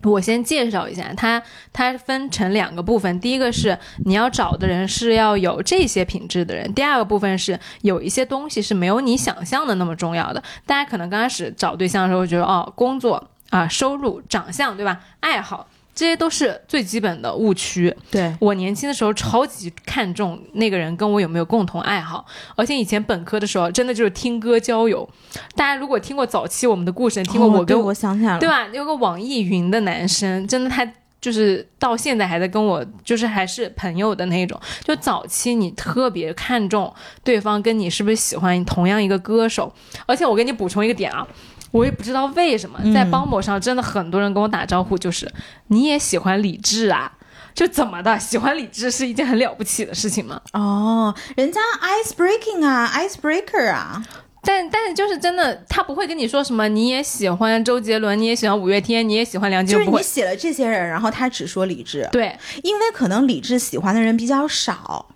我先介绍一下，它它分成两个部分，第一个是你要找的人是要有这些品质的人，第二个部分是有一些东西是没有你想象的那么重要的。大家可能刚开始找对象的时候觉得哦，工作啊、收入、长相，对吧？爱好。这些都是最基本的误区。对，我年轻的时候超级看重那个人跟我有没有共同爱好，而且以前本科的时候真的就是听歌交友。大家如果听过早期我们的故事，听过我跟我想起来了，对吧？有个网易云的男生，真的他就是到现在还在跟我，就是还是朋友的那种。就早期你特别看重对方跟你是不是喜欢同样一个歌手，而且我给你补充一个点啊。我也不知道为什么，在帮某上真的很多人跟我打招呼，就是你也喜欢李志啊？就怎么的？喜欢李志是一件很了不起的事情吗？哦，人家 ice breaking 啊，ice breaker 啊，但但是就是真的，他不会跟你说什么，你也喜欢周杰伦，你也喜欢五月天，你也喜欢梁静茹，就是你写了这些人，然后他只说李志，对，因为可能李志喜欢的人比较少。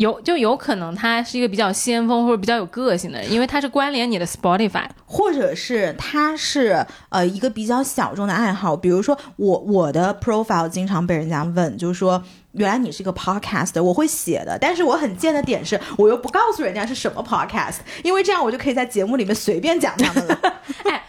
有就有可能他是一个比较先锋或者比较有个性的人，因为他是关联你的 Spotify。或者是他是呃一个比较小众的爱好，比如说我我的 profile 经常被人家问，就是说原来你是一个 podcast，我会写的，但是我很贱的点是我又不告诉人家是什么 podcast，因为这样我就可以在节目里面随便讲他们了。哎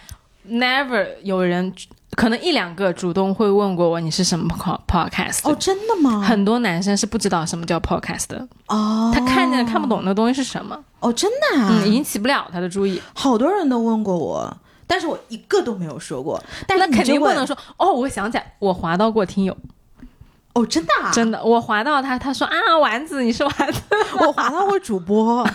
，never 有人可能一两个主动会问过我你是什么 po- podcast。哦，真的吗？很多男生是不知道什么叫 podcast 的，哦，他看见看不懂那东西是什么，哦，真的啊，嗯，引起不了他的注意。好多人都问过我，但是我一个都没有说过。但是那肯定不能说哦，我想起来，我滑到过听友，哦，真的啊，真的，我滑到他，他说啊，丸子，你是丸子，我滑到过 主播，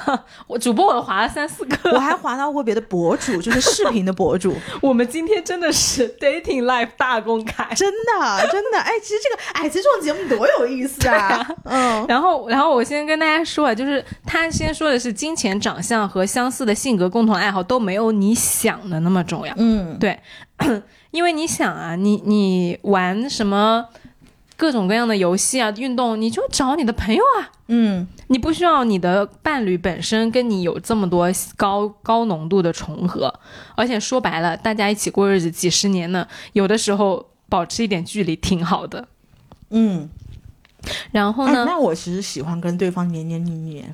我主播我滑了三四个，我还滑到过别的博主，就是视频的博主。我们今天真的是 dating life 大公开。真的，真的，哎，其实这个，哎，其实这种节目多有意思啊！嗯，然后，然后我先跟大家说啊，就是他先说的是金钱、长相和相似的性格、共同爱好都没有你想的那么重要。嗯，对，因为你想啊，你你玩什么各种各样的游戏啊、运动，你就找你的朋友啊，嗯，你不需要你的伴侣本身跟你有这么多高高浓度的重合，而且说白了，大家一起过日子几十年呢，有的时候保持一点距离挺好的。嗯，然后呢，哎那我其实喜欢跟对方黏黏腻腻。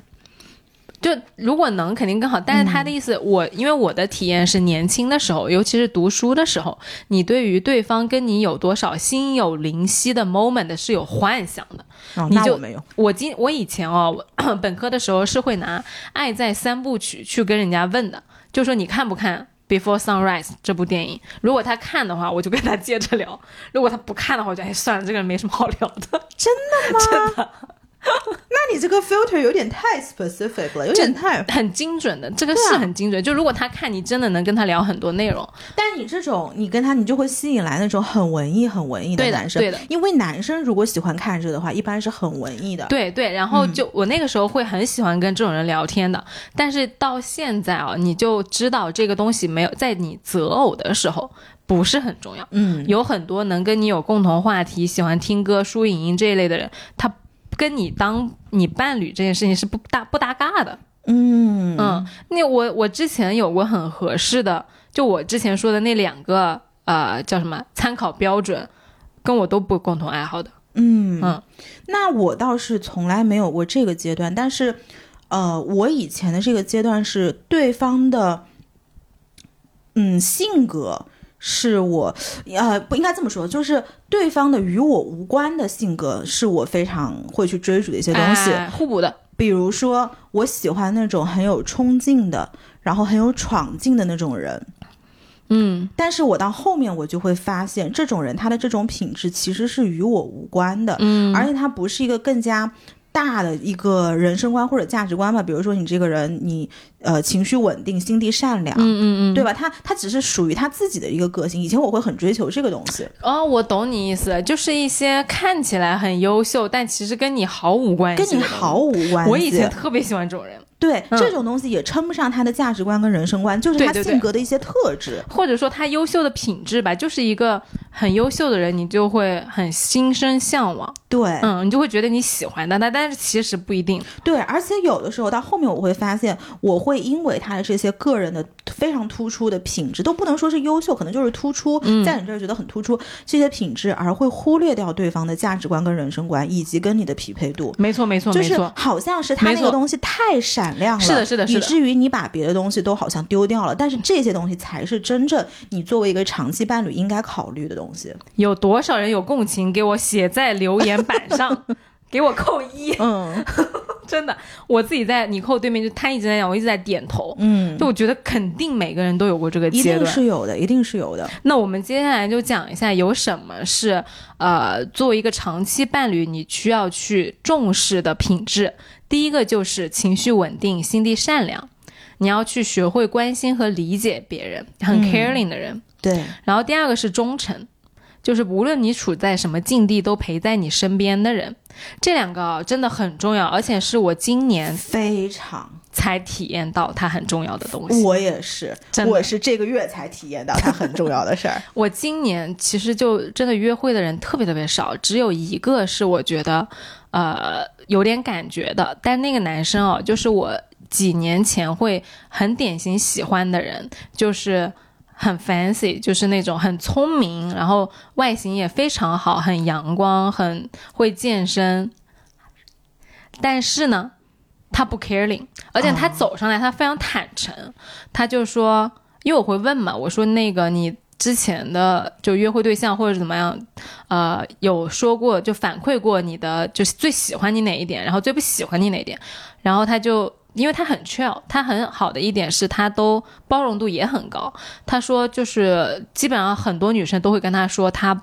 就如果能肯定更好，但是他的意思，我因为我的体验是年轻的时候，尤其是读书的时候，你对于对方跟你有多少心有灵犀的 moment 是有幻想的。哦，你就那我没有。我今我以前哦，本科的时候是会拿《爱在三部曲》去跟人家问的，就说你看不看《Before Sunrise》这部电影？如果他看的话，我就跟他接着聊；如果他不看的话，我就哎算了，这个人没什么好聊的。真的吗？真的。那你这个 filter 有点太 specific 了，有点太……很精准的，这个是很精准。就如果他看你真的能跟他聊很多内容，但你这种，你跟他，你就会吸引来那种很文艺、很文艺的男生。对的因为男生如果喜欢看这个的话，一般是很文艺的。对对，然后就、我那个时候会很喜欢跟这种人聊天的，但是到现在啊，你就知道这个东西没有在你择偶的时候不是很重要。嗯，有很多能跟你有共同话题、喜欢听歌、书影音这一类的人，他跟你当你伴侣这件事情是不搭不搭嘎的。嗯嗯，那我我之前有过很合适的，就我之前说的那两个呃叫什么参考标准，跟我都不共同爱好的。嗯嗯那我倒是从来没有过这个阶段，但是，呃，我以前的这个阶段是对方的，嗯，性格是我，呃，不应该这么说，就是对方的与我无关的性格是我非常会去追逐的一些东西。哎互补的。比如说，我喜欢那种很有冲劲的，然后很有闯劲的那种人。嗯但是我到后面我就会发现，这种人他的这种品质其实是与我无关的，嗯，而且他不是一个更加。大的一个人生观或者价值观吧，比如说你这个人，你呃情绪稳定，心地善良，嗯嗯嗯，对吧？他他只是属于他自己的一个个性。以前我会很追求这个东西，哦，我懂你意思，就是一些看起来很优秀，但其实跟你毫无关系，跟你毫。无关系。我以前特别喜欢这种人，对、嗯这种东西也称不上他的价值观跟人生观，就是他性格的一些特质。或者说他优秀的品质吧，就是一个很优秀的人，你就会很心生向往，对、嗯，你就会觉得你喜欢他，但但是其实不一定。对，而且有的时候到后面我会发现，我会因为他的这些个人的非常突出的品质，都不能说是优秀，可能就是突出，嗯在你这儿觉得很突出这些品质，而会忽略掉对方的价值观跟人生观，以及跟你的匹配度。没错，没错，就是。好像是他那个东西太闪亮了，是的是的是的以至于你把别的东西都好像丢掉了。但是这些东西才是真正你作为一个长期伴侣应该考虑的东西。有多少人有共情？给我写在留言板上，给我扣一。嗯 真的，我自己在你扣对面，就他一直在讲，我一直在点头。嗯，就我觉得肯定每个人都有过这个一定阶段。是有的，一定是有的。那我们接下来就讲一下有什么是呃，作为一个长期伴侣你需要去重视的品质。第一个就是情绪稳定、心地善良，你要去学会关心和理解别人，很嗯 caring 的人。对，然后第二个是忠诚，就是无论你处在什么境地，都陪在你身边的人。这两个啊真的很重要，而且是我今年非常。才体验到它很重要的东西。我也是，真我是这个月才体验到它很重要的事儿。我今年其实就真的约会的人特别特别少，只有一个是我觉得，呃，有点感觉的。但那个男生哦，就是我几年前会很典型喜欢的人，就是很 fancy，就是那种很聪明，然后外形也非常好，很阳光，很会健身。但是呢，他不 caring，而且他走上来，他非常坦诚，他就说，因为我会问嘛，我说那个你之前的就约会对象或者怎么样，呃，有说过就反馈过你的就是最喜欢你哪一点，然后最不喜欢你哪一点，然后他就。因为他很 chill，他很好的一点是他都包容度也很高。他说就是基本上很多女生都会跟他说，他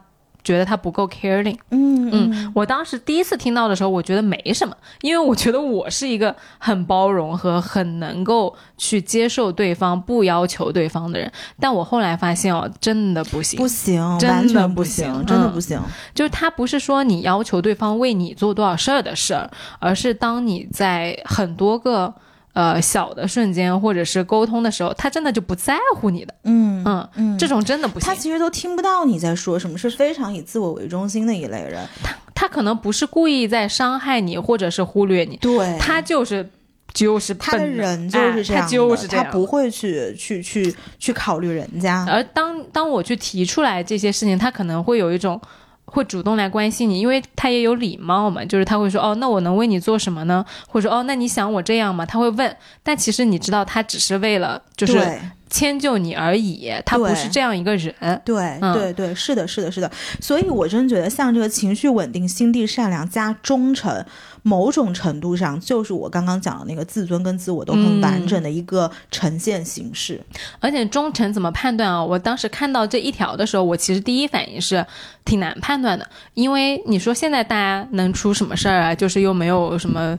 觉得他不够 caring。嗯嗯，我当时第一次听到的时候，我觉得没什么，因为我觉得我是一个很包容和很能够去接受对方、不要求对方的人。但我后来发现哦，真的不行，不行，真的完全不行，真的不行。就是他不是说你要求对方为你做多少事儿的事儿，而是当你在很多个呃小的瞬间或者是沟通的时候，他真的就不在乎你的。嗯嗯，嗯，这种真的不行他。其实都听不到你在说什么，是非常以自我为中心的一类人。他他可能不是故意在伤害你，或者是忽略你，对，他就是就是他的人就是这样，哎他就是这样他不会去去去去考虑人家。而当当我去提出来这些事情，他可能会有一种会主动来关心你，因为他也有礼貌嘛，就是他会说哦，那我能为你做什么呢？或者说哦，那你想我这样吗？他会问，但其实你知道，他只是为了就是迁就你而已，他不是这样一个人。对嗯对对，是的，是的，是的。所以我真觉得，像这个情绪稳定、心地善良加忠诚，某种程度上就是我刚刚讲的那个自尊跟自我都很完整的一个呈现形式。而且忠诚怎么判断啊？我当时看到这一条的时候，我其实第一反应是挺难判断的，因为你说现在大家能出什么事儿啊？就是又没有什么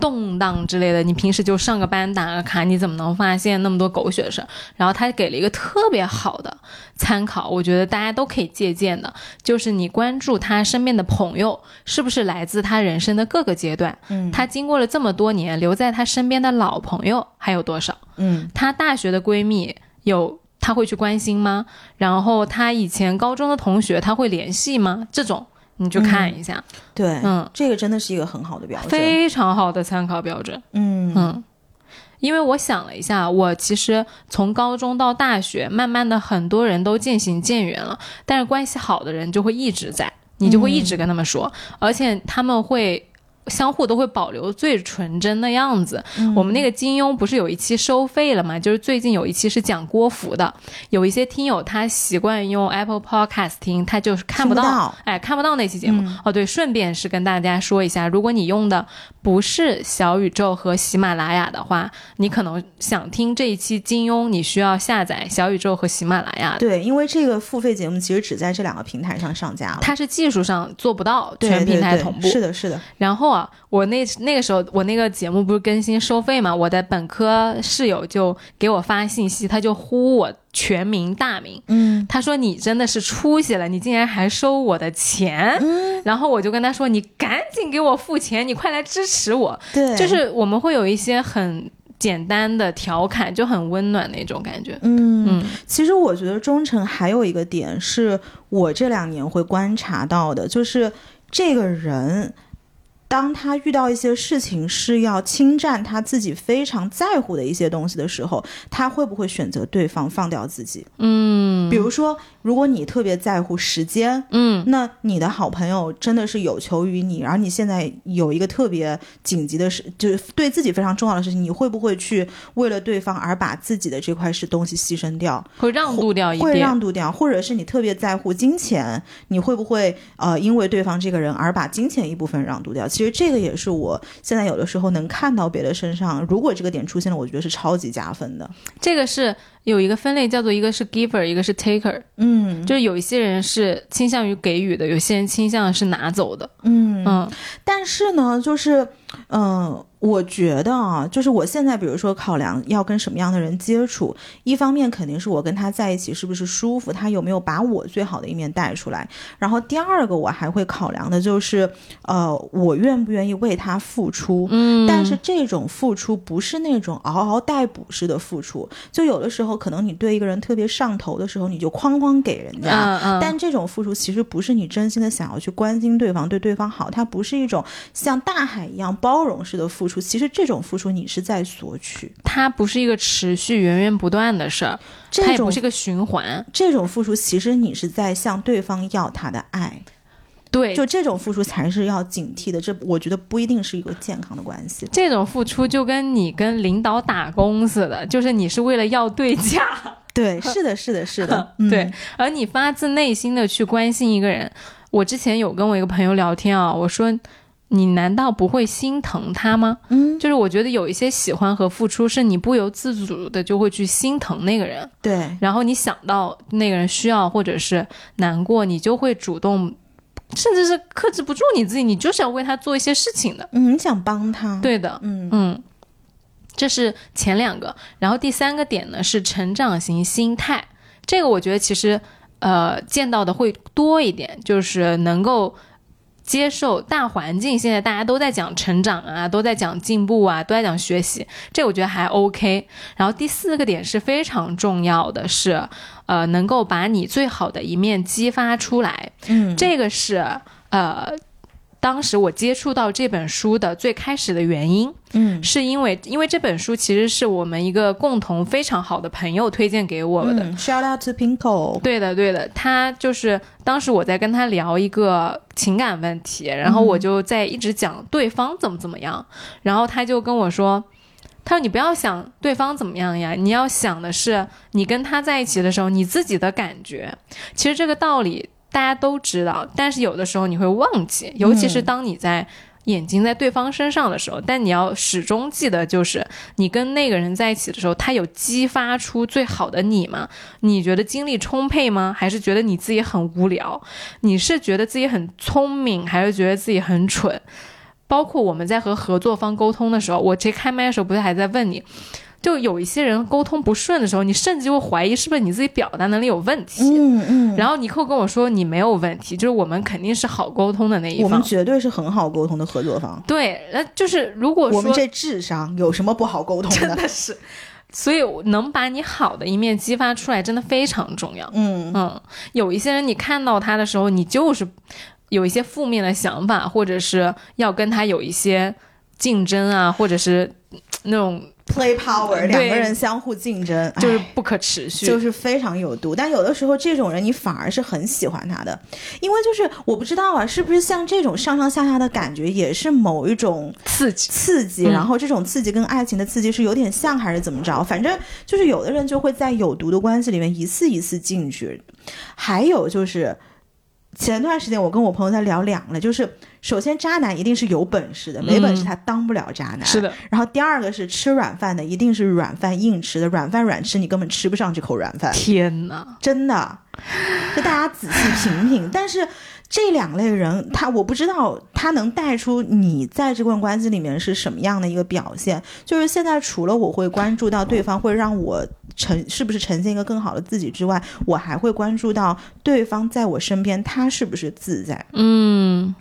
动荡之类的，你平时就上个班打个卡，你怎么能发现那么多狗血的事儿？然后他给了一个特别好的参考，我觉得大家都可以借鉴的，就是你关注他身边的朋友是不是来自他人生的各个阶段，嗯他经过了这么多年留在他身边的老朋友还有多少？嗯他大学的闺蜜有，他会去关心吗？然后他以前高中的同学，他会联系吗？这种你就看一下，对，嗯，这个真的是一个很好的标准。非常好的参考标准。嗯嗯，因为我想了一下，我其实从高中到大学，慢慢的很多人都渐行渐远了，但是关系好的人就会一直在，你就会一直跟他们说，而且他们会。相互都会保留最纯真的样子。我们那个金庸不是有一期收费了嘛？就是最近有一期是讲郭芙的，有一些听友他习惯用 Apple Podcast 听，他就是看不到，不到哎，看不到那期节目。哦，对，顺便是跟大家说一下，如果你用的不是小宇宙和喜马拉雅的话，你可能想听这一期金庸，你需要下载小宇宙和喜马拉雅。对，因为这个付费节目其实只在这两个平台上上架了，它是技术上做不到全平台对对同步，是的，是的，然后啊，我那那个时候我那个节目不是更新收费嘛，我的本科室友就给我发信息，他就呼我全名大名，嗯，他说你真的是出息了，你竟然还收我的钱，嗯。然后我就跟他说你赶紧给我付钱，你快来支持我，对，就是我们会有一些很简单的调侃，就很温暖那种感觉，嗯。嗯。其实我觉得忠诚还有一个点是我这两年会观察到的，就是这个人。当他遇到一些事情是要侵占他自己非常在乎的一些东西的时候，他会不会选择对方放掉自己？嗯比如说，如果你特别在乎时间，嗯那你的好朋友真的是有求于你，而你现在有一个特别紧急的事，就是对自己非常重要的事情，你会不会去为了对方而把自己的这块是东西牺牲掉？会让渡掉一会，让渡掉，或者是你特别在乎金钱，你会不会呃因为对方这个人而把金钱一部分让渡掉？其实这个也是我现在有的时候能看到别的身上，如果这个点出现了，我觉得是超级加分的。这个是有一个分类叫做一个是 giver，一个是 taker。嗯就是有一些人是倾向于给予的，有些人倾向是拿走的。嗯嗯但是呢，就是，嗯、我觉得啊，就是我现在比如说考量要跟什么样的人接触，一方面肯定是我跟他在一起是不是舒服，他有没有把我最好的一面带出来。然后第二个我还会考量的就是，呃，我愿不愿意为他付出。嗯但是这种付出不是那种嗷嗷待哺式的付出，就有的时候可能你对一个人特别上头的时候，你就哐哐给人家，嗯嗯，但这种付出其实不是你真心的想要去关心对方、对对方好，它不是一种像大海一样包容式的付出。其实这种付出你是在索取，它不是一个持续源源不断的事儿，它这种也不是个循环。这种付出其实你是在向对方要他的爱，对，就这种付出才是要警惕的。这我觉得不一定是一个健康的关系。这种付出就跟你跟领导打工似的，就是你是为了要对价，对，是的，是的，是的，嗯对，而你发自内心的去关心一个人。我之前有跟我一个朋友聊天啊，我说你难道不会心疼他吗？嗯，就是我觉得有一些喜欢和付出，是你不由自主的就会去心疼那个人。对，然后你想到那个人需要或者是难过，你就会主动，甚至是克制不住你自己，你就是要为他做一些事情的。嗯，你想帮他，，对的，嗯嗯，这是前两个。然后第三个点呢是成长型心态，这个我觉得其实呃见到的会多一点，就是能够。接受大环境，现在大家都在讲成长啊，都在讲进步啊，都在讲学习，这我觉得还 OK。然后第四个点是非常重要的是，呃，能够把你最好的一面激发出来。嗯，这个是呃，当时我接触到这本书的最开始的原因，嗯是因为因为这本书其实是我们一个共同非常好的朋友推荐给我的。嗯，shout out to Pinko，对的，对的，他就是当时我在跟他聊一个情感问题，然后我就在一直讲对方怎么怎么样，然后他就跟我说，他说你不要想对方怎么样呀，你要想的是你跟他在一起的时候你自己的感觉。其实这个道理大家都知道，但是有的时候你会忘记，尤其是当你在。眼睛在对方身上的时候，但你要始终记得，就是你跟那个人在一起的时候，他有激发出最好的你吗？你觉得精力充沛吗？还是觉得你自己很无聊？你是觉得自己很聪明，还是觉得自己很蠢？包括我们在和合作方沟通的时候，我这开麦的时候不是还在问你，就有一些人沟通不顺的时候，你甚至会怀疑是不是你自己表达能力有问题。嗯嗯，然后尼克跟我说你没有问题，就是我们肯定是好沟通的那一方。我们绝对是很好沟通的合作方。对，那就是如果说我们这智商有什么不好沟通的？真的是，所以能把你好的一面激发出来，真的非常重要。嗯嗯，有一些人你看到他的时候，你就是有一些负面的想法，或者是要跟他有一些竞争啊，或者是嗯那种 play power，两个人相互竞争，就是不可持续，就是非常有毒。但有的时候这种人你反而是很喜欢他的，因为就是我不知道啊，是不是像这种上上下下的感觉也是某一种刺激刺激，然后这种刺激跟爱情的刺激是有点像还是怎么着？反正就是有的人就会在有毒的关系里面一次一次进去，还有就是。前段时间我跟我朋友在聊两个，就是首先渣男一定是有本事的，没本事他当不了渣男。是的。然后第二个是吃软饭的，一定是软饭硬吃的，软饭软吃你根本吃不上这口软饭。天哪，真的，就大家仔细品品。但是。这两类人，他我不知道他能带出你在这段关系里面是什么样的一个表现。就是现在，除了我会关注到对方会让我呈是不是呈现一个更好的自己之外，我还会关注到对方在我身边他是不是自在。嗯，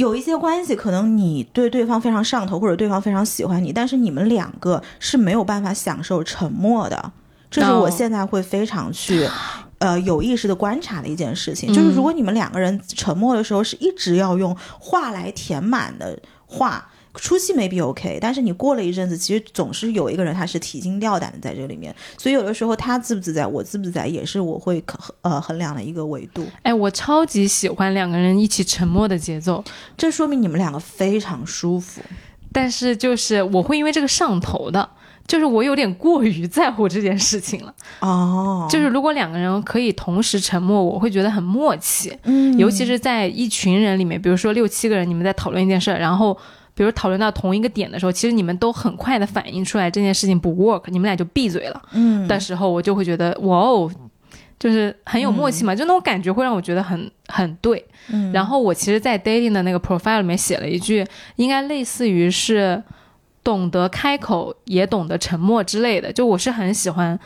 有一些关系可能你对对方非常上头，或者对方非常喜欢你，但是你们两个是没有办法享受沉默的。这是我现在会非常去。呃，有意识的观察的一件事情，就是如果你们两个人沉默的时候，是一直要用话来填满的话，初期 maybe OK，但是你过了一阵子，其实总是有一个人他是提心吊胆的在这里面，所以有的时候他自不自在，我自不自在，也是我会呃衡量的一个维度。哎，我超级喜欢两个人一起沉默的节奏，这说明你们两个非常舒服，但是就是我会因为这个上头的。就是我有点过于在乎这件事情了哦。就是如果两个人可以同时沉默，我会觉得很默契。嗯，尤其是在一群人里面，比如说六七个人，你们在讨论一件事，然后比如讨论到同一个点的时候，其实你们都很快的反应出来这件事情不 work，你们俩就闭嘴了。嗯，的时候我就会觉得哇哦，就是很有默契嘛，就那种感觉会让我觉得很很对。嗯，然后我其实，在 dating 的那个 profile 里面写了一句，应该类似于是。懂得开口，也懂得沉默之类的，就我是很喜欢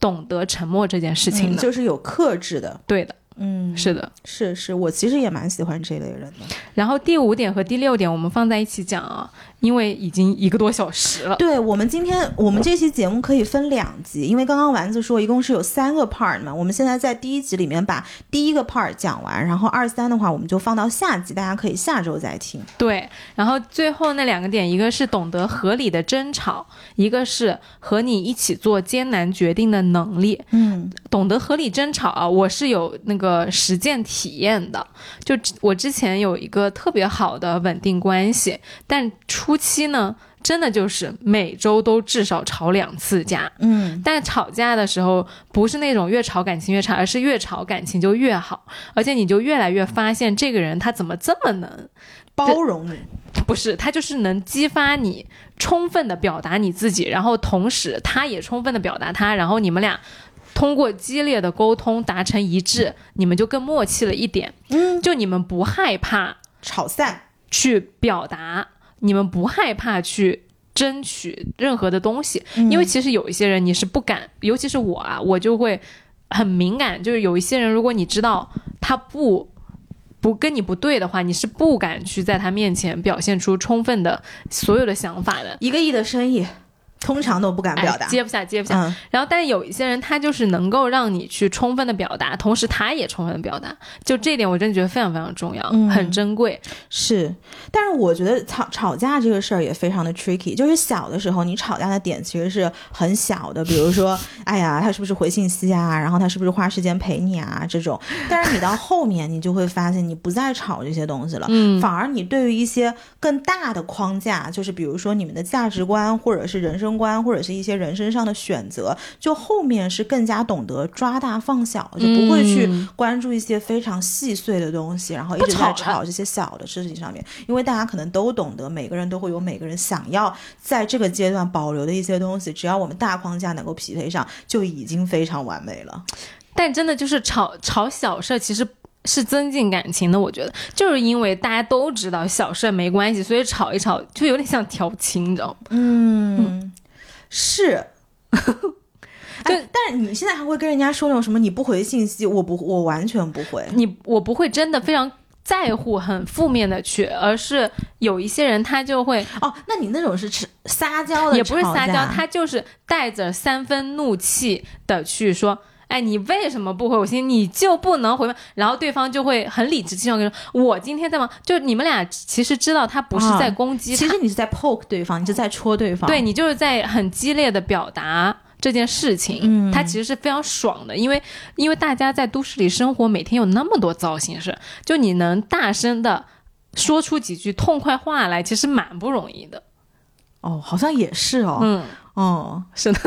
懂得沉默这件事情的，就是有克制的，对的。嗯，是的，是是，我其实也蛮喜欢这类人的。然后第五点和第六点我们放在一起讲啊，因为已经一个多小时了。对我们今天我们这期节目可以分两集，因为刚刚丸子说一共是有三个 part 嘛，我们现在在第一集里面把第一个 part 讲完，然后二三的话我们就放到下集，大家可以下周再听。对，然后最后那两个点，一个是懂得合理的争吵，一个是和你一起做艰难决定的能力。嗯，懂得合理争吵啊，我是有那个。实践体验的，就我之前有一个特别好的稳定关系，但初期呢，真的就是每周都至少吵两次架，嗯，但吵架的时候不是那种越吵感情越差，而是越吵感情就越好，而且你就越来越发现这个人他怎么这么能包容你，不是他就是能激发你充分的表达你自己，然后同时他也充分的表达他，然后你们俩。通过激烈的沟通达成一致，你们就更默契了一点。嗯，就你们不害怕吵散，去表达，你们不害怕去争取任何的东西。因为其实有一些人你是不敢，尤其是我啊，我就会很敏感。就是有一些人，如果你知道他不不跟你不对的话，你是不敢去在他面前表现出充分的所有的想法的。一个亿的生意。通常都不敢表达，接不下，接不下。然后，但是有一些人，他就是能够让你去充分的表达，同时他也充分的表达。就这点，我真的觉得非常非常重要，很珍贵。是，但是我觉得吵吵架这个事儿也非常的 tricky。就是小的时候，你吵架的点其实是很小的，比如说，哎呀，他是不是回信息啊？然后他是不是花时间陪你啊？这种。但是你到后面，你就会发现，你不再吵这些东西了，嗯，反而你对于一些更大的框架，就是比如说你们的价值观或者是人生。观或者是一些人身上的选择，就后面是更加懂得抓大放小，就不会去关注一些非常细碎的东西，然后一直在吵这些小的事情上面。因为大家可能都懂得，每个人都会有每个人想要在这个阶段保留的一些东西，只要我们大框架能够匹配上，就已经非常完美了。但真的就是吵吵小事，其实是增进感情的。我觉得，就是因为大家都知道小事没关系，所以吵一吵就有点像调情，你知道吗？嗯。是，对，但是你现在还会跟人家说那种什么你不回信息，我不，我完全不会。你我不会真的非常在乎很负面的去，而是有一些人他就会哦，那你那种是撒娇的，也不是撒娇，他就是带着三分怒气的去说，哎，你为什么不回我信息？你就不能回吗？然后对方就会很理直气壮跟你说：“我今天在忙。”就你们俩其实知道他不是在攻击，其实你是在 poke 对方，你是在戳对方。对你就是在很激烈的表达这件事情。嗯，他其实是非常爽的，因为因为大家在都市里生活，每天有那么多糟心事，就你能大声的说出几句痛快话来，其实蛮不容易的。哦，好像也是哦。嗯。哦，是的，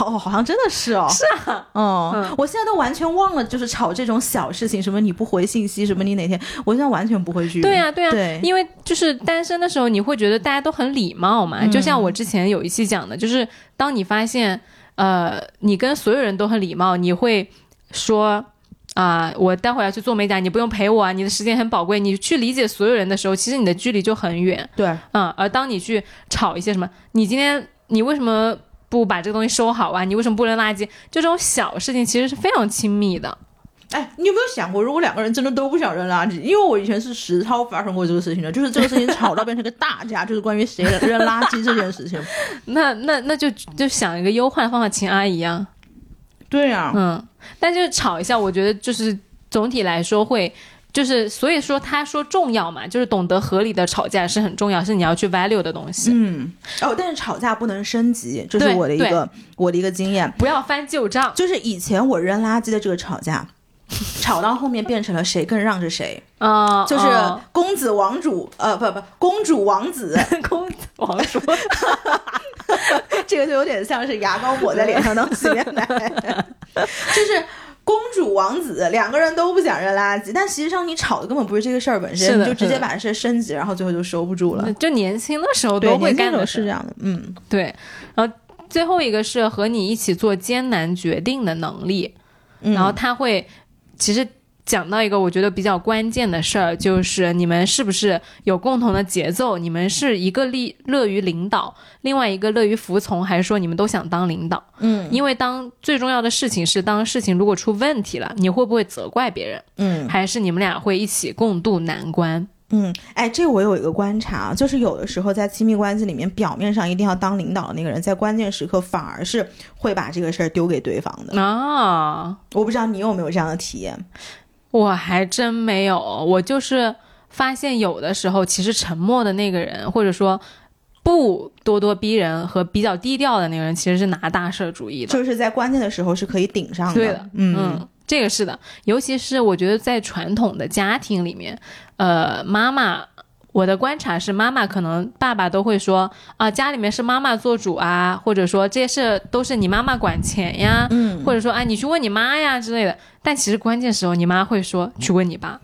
好，好像真的是哦，是啊，嗯，我现在都完全忘了，就是吵这种小事情，什么你不回信息，什么你哪天，我现在完全不会去。对呀，对呀，对，因为就是单身的时候，你会觉得大家都很礼貌嘛，就像我之前有一期讲的，就是当你发现，呃，你跟所有人都很礼貌，你会说啊，我待会儿要去做美甲，你不用陪我啊，你的时间很宝贵，你去理解所有人的时候，其实你的距离就很远。对，嗯，而当你去吵一些什么，你今天。你为什么不把这个东西收好啊？你为什么不扔垃圾？就这种小事情，其实是非常亲密的。哎，你有没有想过，如果两个人真的都不想扔垃圾？因为我以前是实操发生过这个事情的，就是这个事情吵到变成个大架，就是关于谁扔垃圾这件事情。那那那就就想一个优化的方法，请阿姨啊。对呀，嗯，但就是吵一下，我觉得就是总体来说会。就是所以说，他说重要嘛，就是懂得合理的吵架是很重要，是你要去 value 的东西。嗯，哦，但是吵架不能升级，这是我的一个我的一个经验，不要翻旧账。就是以前我扔垃圾的这个吵架，吵到后面变成了谁更让着谁。啊，就是公子王主，呃，不不，公主王子，公子王主，这个就有点像是牙膏抹在脸上当洗面奶，就是。公主王子两个人都不想扔垃圾，但实际上你吵的根本不是这个事儿本身，你就直接把事升级，然后最后就收不住了。就年轻的时候都会干的是这样的，嗯，对。然后最后一个是和你一起做艰难决定的能力，然后他会其实。讲到一个我觉得比较关键的事儿，就是你们是不是有共同的节奏？你们是一个利乐于领导，另外一个乐于服从，还是说你们都想当领导？嗯，因为当最重要的事情是，当事情如果出问题了，你会不会责怪别人？嗯，还是你们俩会一起共度难关？嗯，哎，这我有一个观察，就是有的时候在亲密关系里面，表面上一定要当领导的那个人，在关键时刻反而是会把这个事儿丢给对方的啊！我不知道你有没有这样的体验。我还真没有，我就是发现有的时候，其实沉默的那个人，或者说不咄咄逼人和比较低调的那个人，其实是拿大事主义的，就是在关键的时候是可以顶上的。对的，嗯，这个是的，尤其是我觉得在传统的家庭里面，呃，妈妈。我的观察是，妈妈可能爸爸都会说啊，家里面是妈妈做主啊，或者说这些事都是你妈妈管钱呀，嗯，或者说啊，你去问你妈呀之类的。但其实关键时候，你妈会说去问你爸。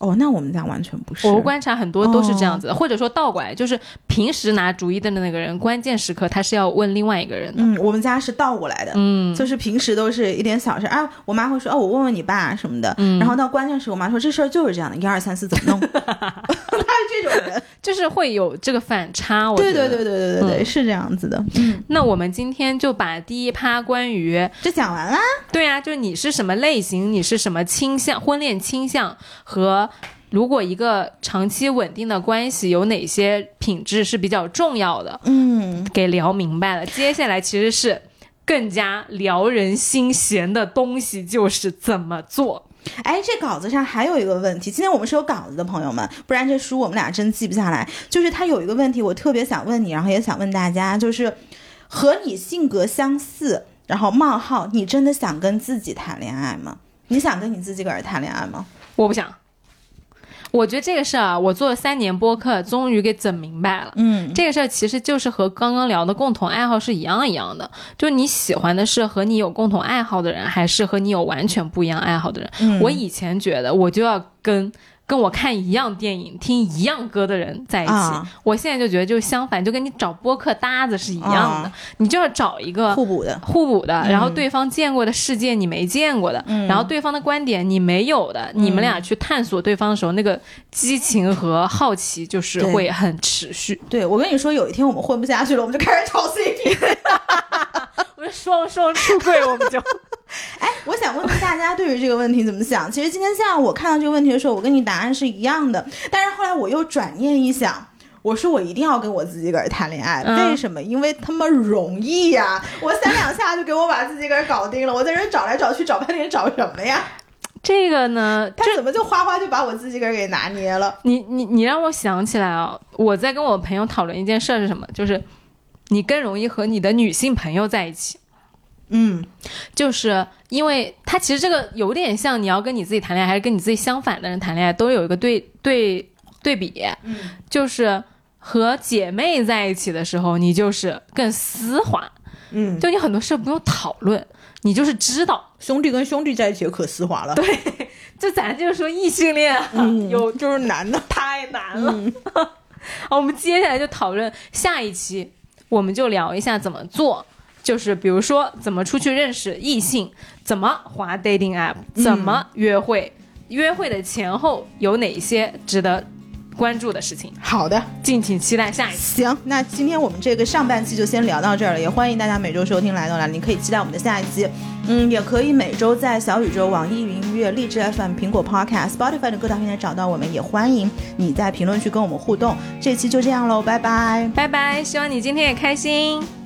哦，那我们家完全不是。我观察很多都是这样子的，或者说倒过来，就是平时拿主意的那个人，关键时刻他是要问另外一个人的。嗯，我们家是倒过来的。嗯，就是平时都是一点小事啊，我妈会说哦，我问问你爸什么的。嗯，然后到关键时，我妈说这事儿就是这样的，一二三四怎么弄？他是这种人，就是会有这个反差。我对对对对对对对，是这样子的。嗯，那我们今天就把第一趴关于这讲完啦。对啊，就是你是什么类型，你是什么倾向，婚恋倾向和。如果一个长期稳定的关系有哪些品质是比较重要的？嗯，给聊明白了。接下来其实是更加撩人心弦的东西，就是怎么做。哎，这稿子上还有一个问题，今天我们是有稿子的朋友们，不然这书我们俩真记不下来。就是他有一个问题，我特别想问你，然后也想问大家，就是和你性格相似，然后冒号，你真的想跟自己谈恋爱吗？你想跟你自己个儿谈恋爱吗？我不想。我觉得这个事儿啊，我做了三年播客，终于给整明白了。嗯，这个事儿其实就是和刚刚聊的共同爱好是一样一样的，就你喜欢的是和你有共同爱好的人，还是和你有完全不一样爱好的人？我以前觉得我就要跟。跟我看一样电影、听一样歌的人在一起，我现在就觉得就是相反，就跟你找播客搭子是一样的，你就要找一个互补的、互补的，然后对方见过的世界你没见过的，然后对方的观点你没有的，你们俩去探索对方的时候，那个激情和好奇就是会很持续。对我跟你说，有一天我们混不下去了，我们就开始炒 CP。我们双双出柜，我们就。哎，我想问问大家对于这个问题怎么想？其实今天下午我看到这个问题的时候，我跟你答案是一样的。但是后来我又转念一想，我说我一定要跟我自己个儿谈恋爱，嗯为什么？因为他妈容易呀、我三两下就给我把自己个儿搞定了，我在这儿找来找去找半天找什么呀？这个呢，他怎么就哗哗就把我自己个儿给拿捏了？你你你让我想起来啊，我在跟我朋友讨论一件事儿是什么，就是你更容易和你的女性朋友在一起。嗯就是因为他其实这个有点像你要跟你自己谈恋爱，还是跟你自己相反的人谈恋爱，都有一个对对对比，嗯就是和姐妹在一起的时候，你就是更丝滑，嗯，就你很多事不用讨论，你就是知道。兄弟跟兄弟在一起可丝滑了，对，就咱就是说异性恋啊，嗯，有就是难的。太难了。好，我们接下来就讨论下一期，我们就聊一下怎么做，就是比如说怎么出去认识异性，怎么滑 dating app，怎么约会，约会的前后有哪些值得关注的事情，好的，敬请期待下一期。行，那今天我们这个上半期就先聊到这儿了，也欢迎大家每周收听来都来，你可以期待我们的下一期。嗯，也可以每周在小宇宙、网易云音乐、荔枝 FM、苹果 Podcast、Spotify 的各大平台找到我们，也欢迎你在评论区跟我们互动。这期就这样喽，拜拜。拜拜，希望你今天也开心。